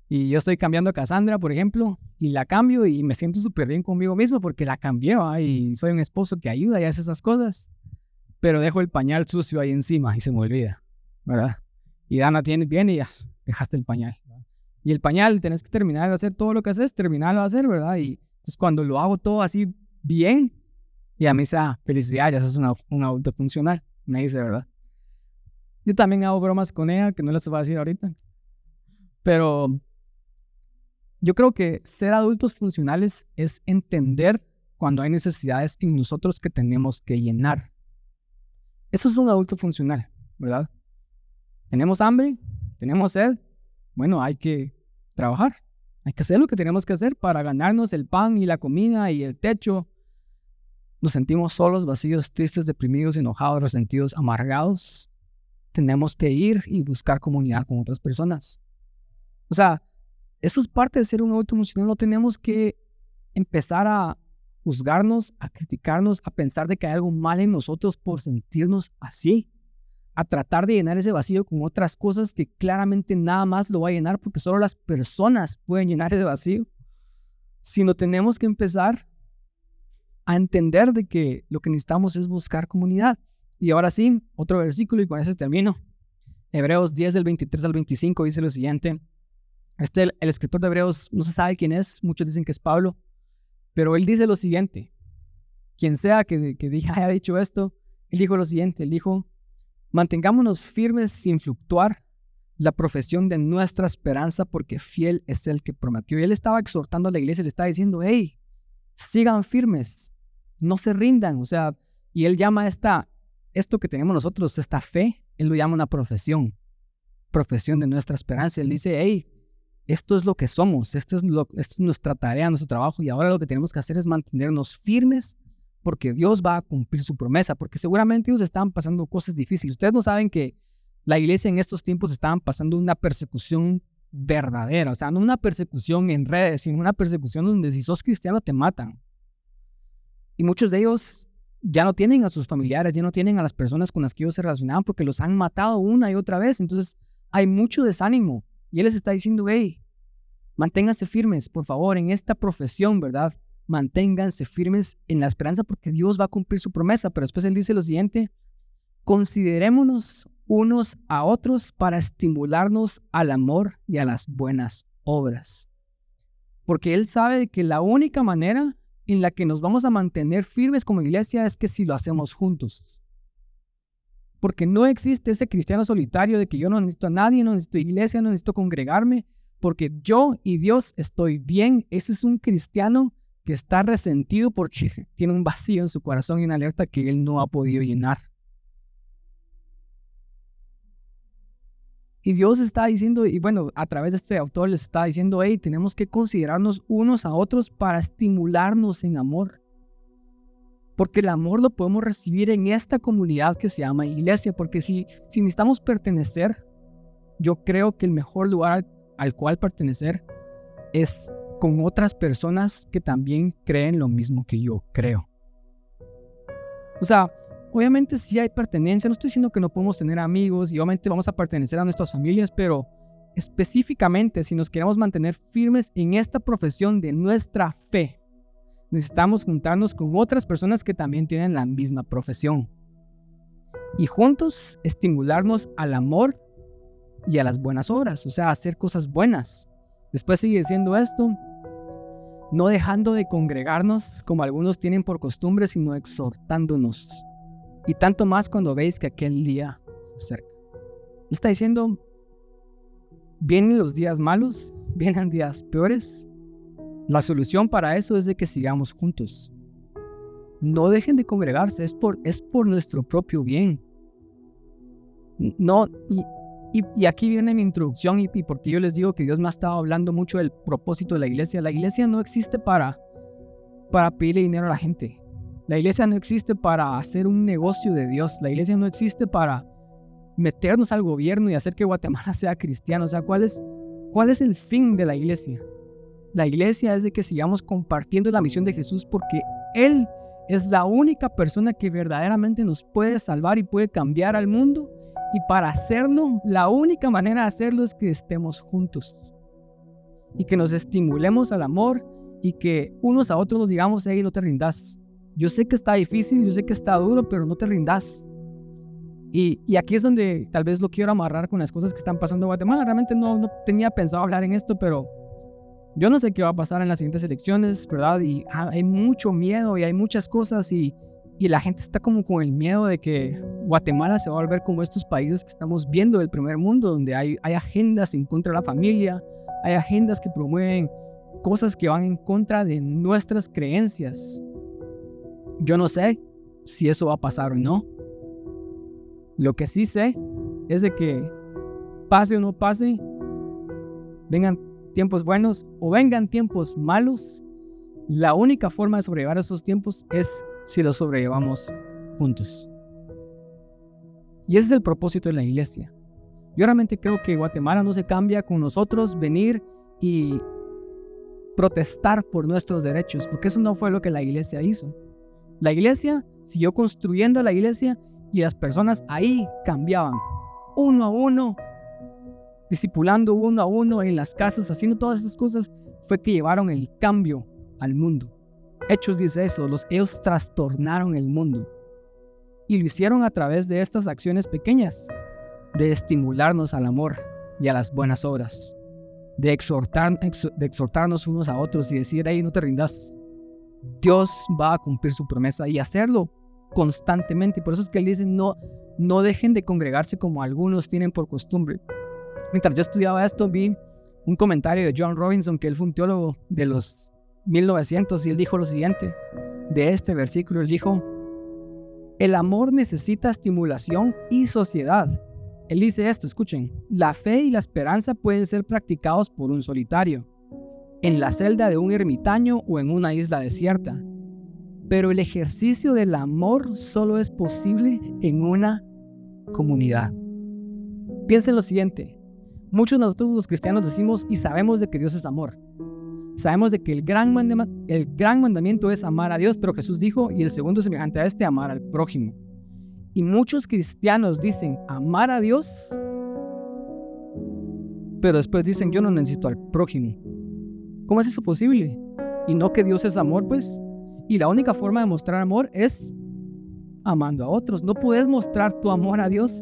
Y yo estoy cambiando a Cassandra, por ejemplo, y la cambio y me siento súper bien conmigo mismo porque la cambié, y soy un esposo que ayuda y hace esas cosas. Pero dejo el pañal sucio ahí encima y se me olvida, ¿verdad? Y Dana tiene, viene y ya, dejaste el pañal. Y el pañal, tenés que terminar de hacer todo lo que haces, terminarlo de hacer, ¿verdad? Y entonces cuando lo hago todo así bien, y a mí se da felicidad, ya es una autofuncional, me dice, ¿verdad? Yo también hago bromas con ella, que no les voy a decir ahorita. Pero yo creo que ser adultos funcionales es entender cuando hay necesidades en nosotros que tenemos que llenar. Eso es un adulto funcional, ¿verdad? Tenemos hambre, tenemos sed, bueno, hay que trabajar, hay que hacer lo que tenemos que hacer para ganarnos el pan y la comida y el techo. Nos sentimos solos, vacíos, tristes, deprimidos, enojados, resentidos, amargados tenemos que ir y buscar comunidad con otras personas. O sea, eso es parte de ser un adulto emocional. No tenemos que empezar a juzgarnos, a criticarnos, a pensar de que hay algo mal en nosotros por sentirnos así, a tratar de llenar ese vacío con otras cosas que claramente nada más lo va a llenar porque solo las personas pueden llenar ese vacío, sino tenemos que empezar a entender de que lo que necesitamos es buscar comunidad. Y ahora sí, otro versículo y con ese termino. Hebreos 10 del 23 al 25 dice lo siguiente. Este, el, escritor de Hebreos no se sabe quién es, muchos dicen que es Pablo, pero él dice lo siguiente. Quien sea que, que (laughs) haya dicho esto, él dijo lo siguiente, él dijo, mantengámonos firmes sin fluctuar la profesión de nuestra esperanza porque fiel es el que prometió. Y él estaba exhortando a la iglesia, le estaba diciendo, hey, sigan firmes, no se rindan. O sea, y él llama esta esto que tenemos nosotros, esta fe, él lo llama una profesión, profesión de nuestra esperanza. Él dice, hey, esto es lo que somos, esto es, lo, esto es nuestra tarea, nuestro trabajo, y ahora lo que tenemos que hacer es mantenernos firmes porque Dios va a cumplir su promesa, porque seguramente ellos estaban pasando cosas difíciles. Ustedes no saben que la iglesia en estos tiempos estaban pasando una persecución verdadera, o sea, no una persecución en redes, sino una persecución donde si sos cristiano te matan. Y muchos de ellos ya no tienen a sus familiares, ya no tienen a las personas con las que ellos se relacionaban porque los han matado una y otra vez. Entonces hay mucho desánimo. Y Él les está diciendo, hey, manténganse firmes, por favor, en esta profesión, ¿verdad? Manténganse firmes en la esperanza porque Dios va a cumplir su promesa. Pero después Él dice lo siguiente, considerémonos unos a otros para estimularnos al amor y a las buenas obras. Porque Él sabe que la única manera en la que nos vamos a mantener firmes como iglesia es que si lo hacemos juntos. Porque no existe ese cristiano solitario de que yo no necesito a nadie, no necesito iglesia, no necesito congregarme, porque yo y Dios estoy bien. Ese es un cristiano que está resentido porque (laughs) tiene un vacío en su corazón y una alerta que él no ha podido llenar. Y Dios está diciendo, y bueno, a través de este autor les está diciendo, hey, tenemos que considerarnos unos a otros para estimularnos en amor. Porque el amor lo podemos recibir en esta comunidad que se llama iglesia. Porque si, si necesitamos pertenecer, yo creo que el mejor lugar al, al cual pertenecer es con otras personas que también creen lo mismo que yo creo. O sea, Obviamente sí hay pertenencia, no estoy diciendo que no podemos tener amigos y obviamente vamos a pertenecer a nuestras familias, pero específicamente si nos queremos mantener firmes en esta profesión de nuestra fe, necesitamos juntarnos con otras personas que también tienen la misma profesión y juntos estimularnos al amor y a las buenas obras, o sea, hacer cosas buenas. Después sigue diciendo esto, no dejando de congregarnos como algunos tienen por costumbre, sino exhortándonos y tanto más cuando veis que aquel día se acerca. está diciendo, vienen los días malos, (laughs) vienen días peores. La solución para eso es de que sigamos juntos. No dejen de congregarse, es por, es por nuestro propio bien. No, y, y, aquí viene mi introducción y, y, porque yo les digo que Dios me ha estado hablando mucho del propósito de la iglesia. La iglesia no existe para, para pedirle dinero a la gente. La iglesia no existe para hacer un negocio de Dios. La iglesia no existe para meternos al gobierno y hacer que Guatemala (laughs) sea cristiano. O sea, ¿cuál es, cuál es el fin de la iglesia? La iglesia es de que sigamos compartiendo la misión de Jesús porque Él es la única persona que verdaderamente nos puede salvar y puede cambiar al mundo. Y para hacerlo, la única manera de hacerlo es que estemos juntos. y que nos estimulemos al amor y que unos a otros nos digamos, hey, no te rindas. Yo sé que está difícil, yo sé que está duro, pero no te rindas. Y, y, aquí es donde tal vez lo quiero amarrar con las cosas que están pasando en Guatemala. Realmente no, no tenía pensado hablar en esto, pero yo no sé qué va a pasar en las siguientes elecciones, ¿verdad? Y hay mucho miedo y hay muchas cosas y, y la gente está como con el miedo de que Guatemala se va a volver como estos países que estamos viendo del primer mundo, donde hay, hay agendas en contra de la familia, hay agendas que promueven cosas que van en contra de nuestras creencias. Yo no sé si eso va a pasar o no. Lo que sí sé es de que pase o no pase, vengan tiempos buenos o vengan tiempos malos, la única forma de sobrellevar esos tiempos es si los sobrellevamos juntos. Y ese es el propósito de la iglesia. Yo realmente creo que Guatemala no se cambia con nosotros venir y protestar por nuestros derechos, porque eso no fue lo que la iglesia hizo. La iglesia siguió construyendo la iglesia y las personas ahí cambiaban, uno a uno, discipulando uno a uno en las casas, haciendo todas esas cosas, fue que llevaron el cambio al mundo. Hechos dice eso, los, ellos trastornaron el mundo. Y lo hicieron a través de estas acciones pequeñas, de estimularnos al amor y a las buenas obras, de, exhortar, de exhortarnos unos a otros y decir, ahí no te rindas. Dios va a cumplir su promesa y hacerlo constantemente. Por eso es que él dice, no, no dejen de congregarse como algunos tienen por costumbre. Mientras yo estudiaba esto, vi un comentario de John Robinson, que él fue un teólogo de los 1900, y él dijo lo siguiente de este versículo. Él dijo, el amor necesita estimulación y sociedad. Él dice esto, escuchen, la fe y la esperanza pueden ser practicados por un solitario, en la celda de un ermitaño o en una isla desierta. Pero el ejercicio del amor solo es posible en una comunidad. Piensen lo siguiente, muchos de nosotros los cristianos decimos y sabemos de que Dios es amor. Sabemos de que el gran, el gran mandamiento es amar a Dios, pero Jesús dijo, y el segundo semejante a este, amar al prójimo. Y muchos cristianos dicen amar a Dios, pero después dicen, yo no necesito al prójimo. ¿Cómo es eso posible? Y no que Dios es amor, pues. Y la única forma de mostrar amor es amando a otros. No puedes mostrar tu amor a Dios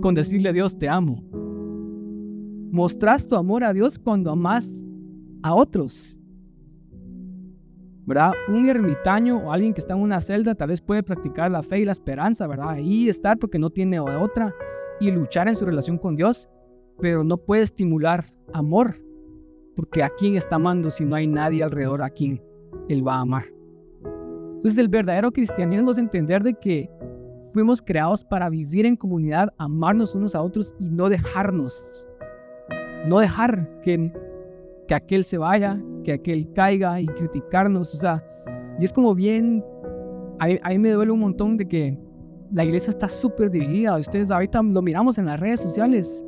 con decirle a Dios te amo. Mostras tu amor a Dios cuando amas a otros. ¿Verdad? Un ermitaño o alguien que está en una celda tal vez puede practicar la fe y la esperanza, ¿verdad? Ahí estar porque no tiene otra y luchar en su relación con Dios, pero no puede estimular amor, porque a quién está amando si no hay nadie alrededor a quien él va a amar. Entonces el verdadero cristianismo es entender de que fuimos creados para vivir en comunidad, amarnos unos a otros y no dejarnos. No dejar que que aquel se vaya, que aquel caiga y criticarnos. O sea, y es como bien, a, mí me duele un montón de que la iglesia está súper dividida. Ustedes ahorita lo miramos en las redes sociales.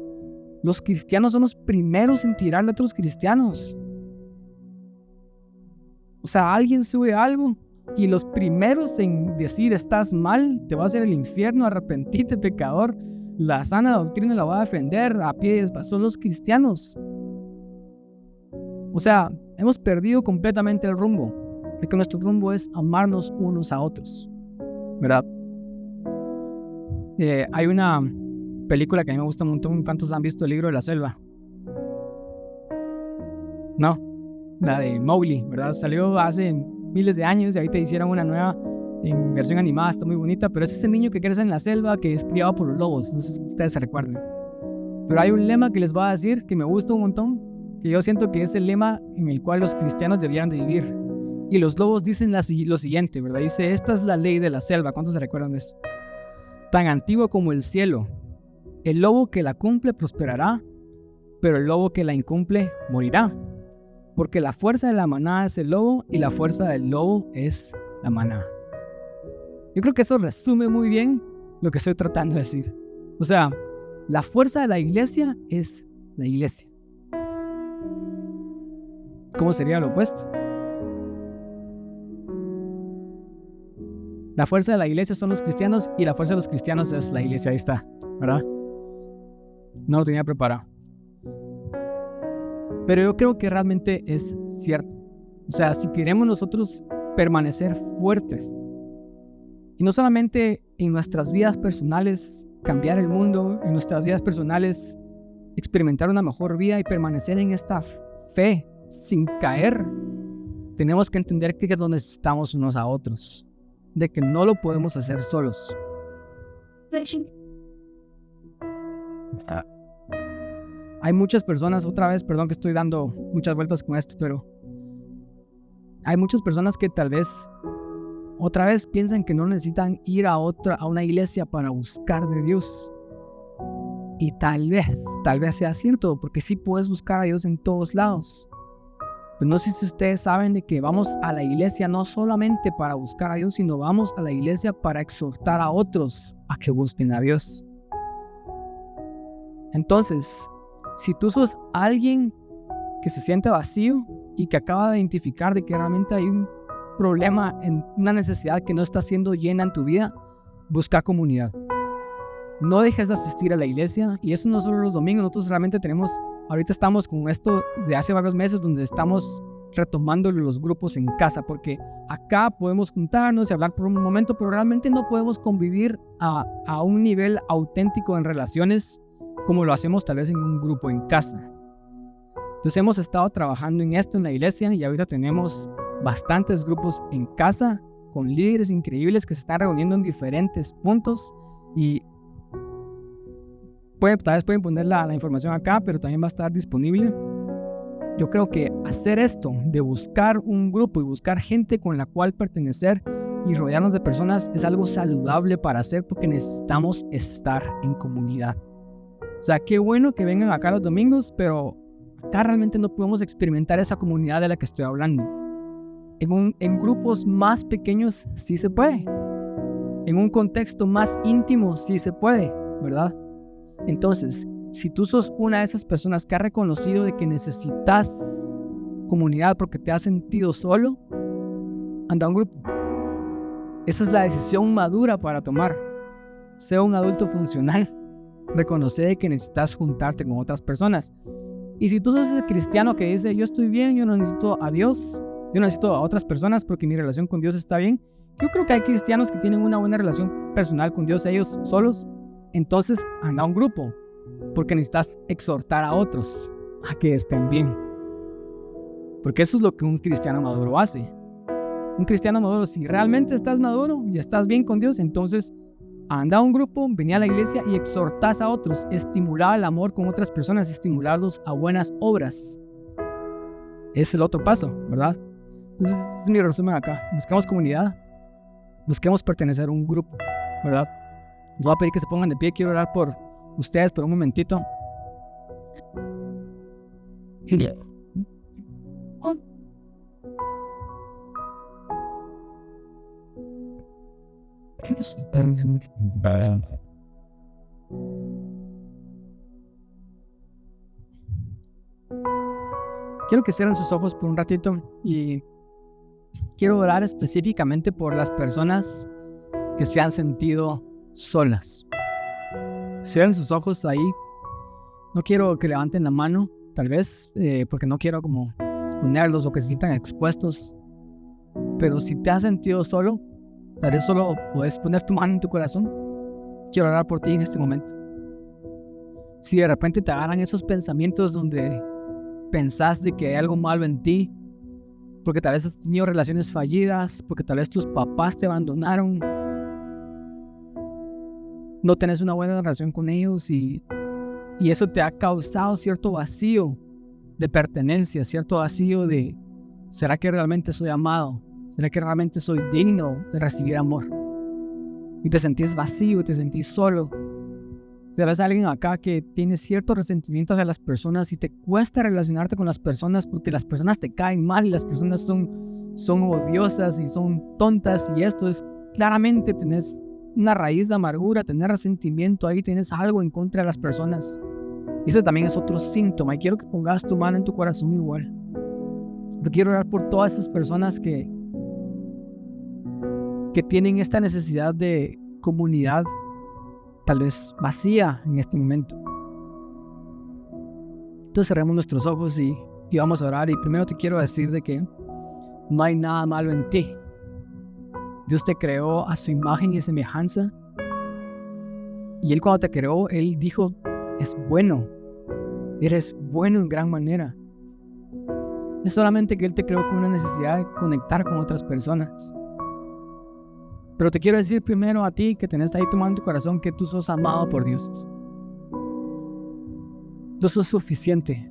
Los cristianos son los primeros en tirarle a otros cristianos. O sea, alguien sube algo y los primeros en decir estás mal, te va a hacer el infierno, arrepentite pecador. La sana doctrina la va a defender a pies, son los cristianos. O sea, hemos perdido completamente el rumbo, de que nuestro rumbo es amarnos unos a otros, ¿verdad? Eh, hay una película que a mí me gusta un montón, ¿cuántos han visto el libro de la selva? No, la de Mowgli, ¿verdad? Salió hace miles de años y ahorita hicieron una nueva en versión animada, está muy bonita, pero es ese niño que crece en la selva que es criado por los lobos, no sé si ustedes se recuerdan. Pero hay un lema que les voy a decir que me gusta un montón, que yo siento que es el lema en el cual los cristianos debían de vivir. Y los lobos dicen lo siguiente, ¿verdad? Dice, esta es la ley de la selva. ¿Cuántos se recuerdan de eso? Tan antiguo como el cielo. El lobo que la cumple prosperará, pero el lobo que la incumple morirá. Porque la fuerza de la manada es el lobo y la fuerza del lobo es la manada. Yo creo que eso resume muy bien lo que estoy tratando de decir. O sea, la fuerza de la iglesia es la iglesia. ¿Cómo sería lo opuesto? La fuerza de la iglesia son los cristianos y la fuerza de los cristianos es la iglesia. Ahí está, ¿verdad? No lo tenía preparado. Pero yo creo que realmente es cierto. O sea, si queremos nosotros permanecer fuertes, y no solamente en nuestras vidas personales, cambiar el mundo, en nuestras vidas personales, experimentar una mejor vida y permanecer en esta fe sin caer, tenemos que entender que nos necesitamos unos a otros, de que no lo podemos hacer solos. Hay muchas personas, otra vez, perdón que estoy dando muchas vueltas con esto, pero hay muchas personas que tal vez otra vez piensan que no necesitan ir a otra a una iglesia para buscar de Dios. Y tal vez, tal vez sea cierto, porque sí puedes buscar a Dios en todos lados. Pero no sé si ustedes saben de que vamos a la iglesia no solamente para buscar a Dios, sino vamos a la iglesia para exhortar a otros a que busquen a Dios. Entonces, si tú sos alguien que se siente vacío y que acaba de identificar de que realmente hay un problema, en una necesidad que no está siendo llena en tu vida, busca comunidad. No dejes de asistir a la iglesia y eso no solo los domingos, nosotros realmente tenemos, ahorita estamos con esto de hace varios meses donde estamos retomando los grupos en casa, porque acá podemos juntarnos y hablar por un momento, pero realmente no podemos convivir a, a un nivel auténtico en relaciones como lo hacemos tal vez en un grupo en casa. Entonces hemos estado trabajando en esto en la iglesia y ahorita tenemos bastantes grupos en casa con líderes increíbles que se están reuniendo en diferentes puntos y puede, tal vez pueden poner la, la información acá, pero también va a estar disponible. Yo creo que hacer esto de buscar un grupo y buscar gente con la cual pertenecer y rodearnos de personas es algo saludable para hacer porque necesitamos estar en comunidad. O sea, qué bueno que vengan acá los domingos, pero acá realmente no podemos experimentar esa comunidad de la que estoy hablando. En, un, en grupos más pequeños sí se puede. En un contexto más íntimo sí se puede, ¿verdad? Entonces, si tú sos una de esas personas que ha reconocido de que necesitas comunidad porque te has sentido solo, anda a un grupo. Esa es la decisión madura para tomar. Sea un adulto funcional reconocer que necesitas juntarte con otras personas. Y si tú sos ese cristiano que dice, yo estoy bien, yo no necesito a Dios, yo necesito a otras personas porque mi relación con Dios está bien, yo creo que hay cristianos que tienen una buena relación personal con Dios ellos solos, entonces anda a un grupo, porque necesitas exhortar a otros a que estén bien. Porque eso es lo que un cristiano maduro hace. Un cristiano maduro, si realmente estás maduro y estás bien con Dios, entonces anda a un grupo, venía a la iglesia y exhortás a otros, estimular el amor con otras personas, estimularlos a buenas obras. Es el otro paso, ¿verdad? Entonces, es mi resumen acá. Buscamos comunidad, busquemos pertenecer a un grupo, ¿verdad? Les voy a pedir que se pongan de pie, quiero orar por ustedes por un momentito. Quiero que cierren sus ojos por un ratito y quiero orar específicamente por las personas que se han sentido solas. Cierren sus ojos ahí. No quiero que levanten la mano, tal vez, eh, porque no quiero como exponerlos o que se sientan expuestos. Pero si te has sentido solo, Tal vez solo puedes poner tu mano en tu corazón. Quiero orar por ti en este momento. Si de repente te agarran esos pensamientos donde pensás de que hay algo malo en ti, porque tal vez has tenido relaciones fallidas, porque tal vez tus papás te abandonaron, no tenés una buena relación con ellos y, y eso te ha causado cierto vacío de pertenencia, cierto vacío de, ¿será que realmente soy amado? ¿Será que realmente soy digno de recibir amor? Y te sentís vacío, te sentís solo. Serás alguien acá que tiene ciertos resentimientos hacia las personas y te cuesta relacionarte con las personas porque las personas te caen mal y las personas son, son odiosas y son tontas y esto es claramente tenés una raíz de amargura, tener resentimiento ahí, tienes algo en contra de las personas. Y eso también es otro síntoma y quiero que pongas tu mano en tu corazón igual. Yo quiero orar por todas esas personas que, que tienen esta necesidad de comunidad tal vez vacía en este momento. Entonces cerremos nuestros ojos y y vamos a orar. Y primero te quiero decir de que no hay nada malo en ti. Dios te creó a su imagen y semejanza. Y Él cuando te creó, Él dijo, es bueno. Eres bueno en gran manera. Es solamente que Él te creó con una necesidad de conectar con otras personas. Pero te quiero decir primero a ti que tenés ahí tomando tu corazón que tú sos amado por Dios. Tú sos suficiente.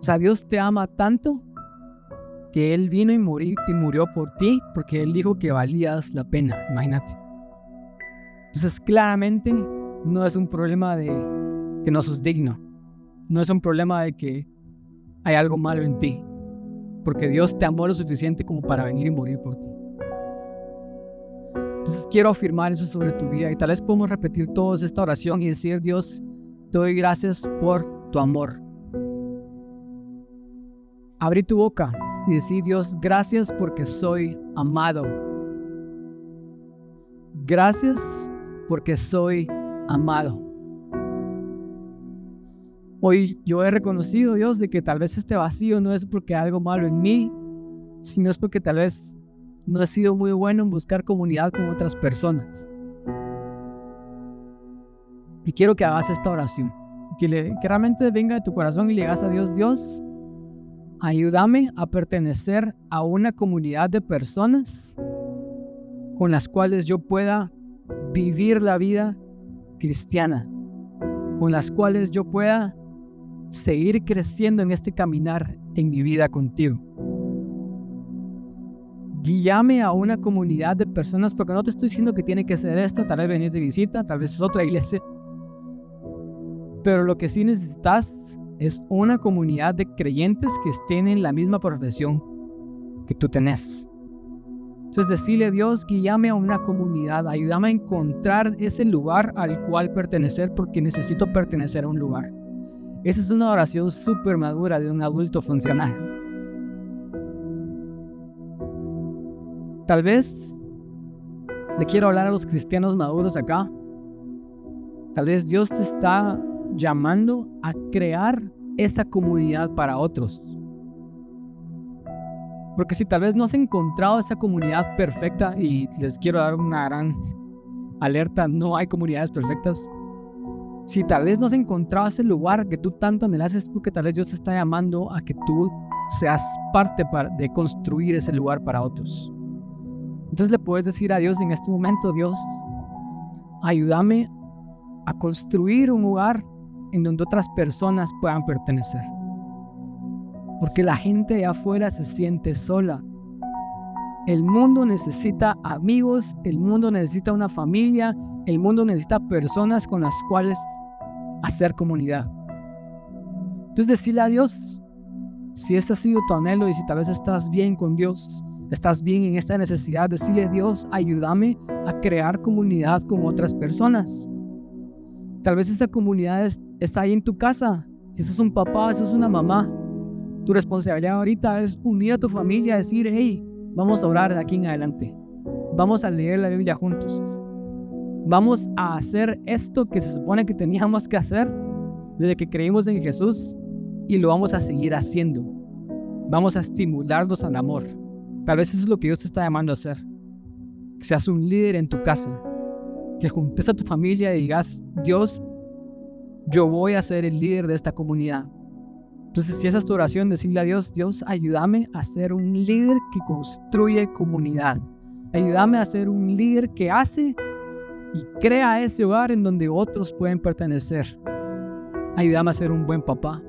O sea, Dios te ama tanto que Él vino y, y murió por ti porque Él dijo que valías la pena, imagínate. Entonces, claramente no es un problema de que no sos digno. No es un problema de que hay algo malo en ti. Porque Dios te amó lo suficiente como para venir y morir por ti. Entonces quiero afirmar eso sobre tu vida y tal vez podemos repetir todos esta oración y decir, Dios, te doy gracias por tu amor. Abrí tu boca y decir, Dios, gracias porque soy amado. Gracias porque soy amado. Hoy yo he reconocido, Dios, de que tal vez este vacío no es porque hay algo malo en mí, sino es porque tal vez no he sido muy bueno en buscar comunidad con otras personas. Y quiero que hagas esta oración, que, realmente venga de tu corazón y le a Dios, Dios, ayúdame a pertenecer a una comunidad de personas con las cuales yo pueda vivir la vida cristiana, con las cuales yo pueda seguir creciendo en este caminar en mi vida contigo. Guíame a una comunidad de personas, porque no te estoy diciendo que tiene que ser esto, tal vez venir de visita, tal vez es otra iglesia. Pero lo que sí necesitas es una comunidad de creyentes que estén en la misma profesión que tú tenés. Entonces decirle a Dios, guíame a una comunidad, ayúdame a encontrar ese lugar al cual pertenecer porque necesito pertenecer a un lugar. Esa es una oración súper madura de un adulto funcional. Tal vez le quiero hablar a los cristianos maduros acá. Tal vez Dios te está llamando a crear esa comunidad para otros. Porque si tal vez no has encontrado esa comunidad perfecta, y les quiero dar una gran alerta, no hay comunidades perfectas. Si tal vez no has encontrado ese lugar que tú tanto anhelas, es porque tal vez Dios te está llamando a que tú seas parte de construir ese lugar para otros. Entonces le puedes decir a Dios en este momento, Dios, ayúdame a construir un lugar en donde otras personas puedan pertenecer. Porque la gente de afuera se siente sola. El mundo necesita amigos, el mundo necesita una familia, el mundo necesita personas con las cuales hacer comunidad. Entonces decirle a Dios, si este ha sido tu anhelo y si tal vez estás bien con Dios, estás bien en esta necesidad, decirle Dios, ayúdame a crear comunidad con otras personas. Tal vez esa comunidad está ahí en tu casa. Si sos un papá, si sos una mamá, tu responsabilidad ahorita es unir a tu familia, decir, hey, vamos a orar de aquí en adelante. Vamos a leer la Biblia juntos. Vamos a hacer esto que se supone que teníamos que hacer desde que creímos en Jesús y lo vamos a seguir haciendo. Vamos a estimularnos al amor. Tal vez eso es lo que Dios te está llamando a hacer. Que seas un líder en tu casa. Que juntes a tu familia y digas, Dios, yo voy a ser el líder de esta comunidad. Entonces, si esa es tu oración, decirle a Dios, Dios, ayúdame a ser un líder que construye comunidad. Ayúdame a ser un líder que hace y crea ese hogar en donde otros pueden pertenecer. Ayúdame a ser un buen papá.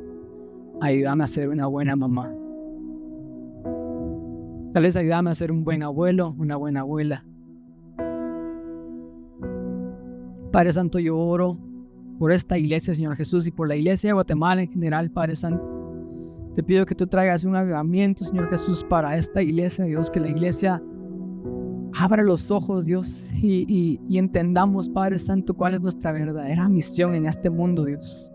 Ayúdame a ser una buena mamá. Tal vez ayúdame a ser un buen abuelo, una buena abuela. Padre Santo, yo oro por esta iglesia, Señor Jesús, y por la iglesia de Guatemala en general, Padre Santo. Te pido que tú traigas un avivamiento, Señor Jesús, para esta iglesia, Dios, que la iglesia abra los ojos, Dios, y, entendamos, Padre Santo, cuál es nuestra verdadera misión en este mundo, Dios.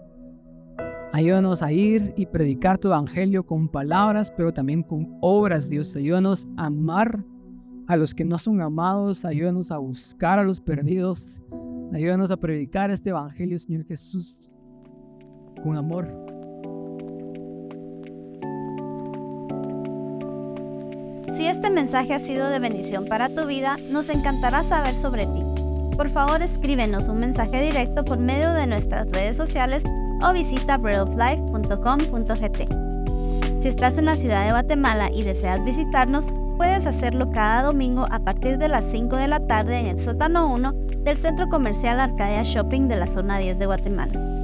Ayúdanos a ir y predicar tu evangelio con palabras, pero también con obras, Dios. Ayúdanos a amar a los que no son amados, ayúdanos a buscar a los perdidos, ayúdanos a predicar este Evangelio, Señor Jesús, con amor. Si este mensaje ha sido de bendición para tu vida, nos encantará saber sobre ti. Por favor, escríbenos un mensaje directo por medio de nuestras redes sociales o visita breadoflife.com.gt. Si estás en la ciudad de Guatemala y deseas visitarnos, puedes hacerlo cada domingo a partir de las 5 de la tarde en el sótano 1 del Centro Comercial Arcadia Shopping de la zona 10 de Guatemala.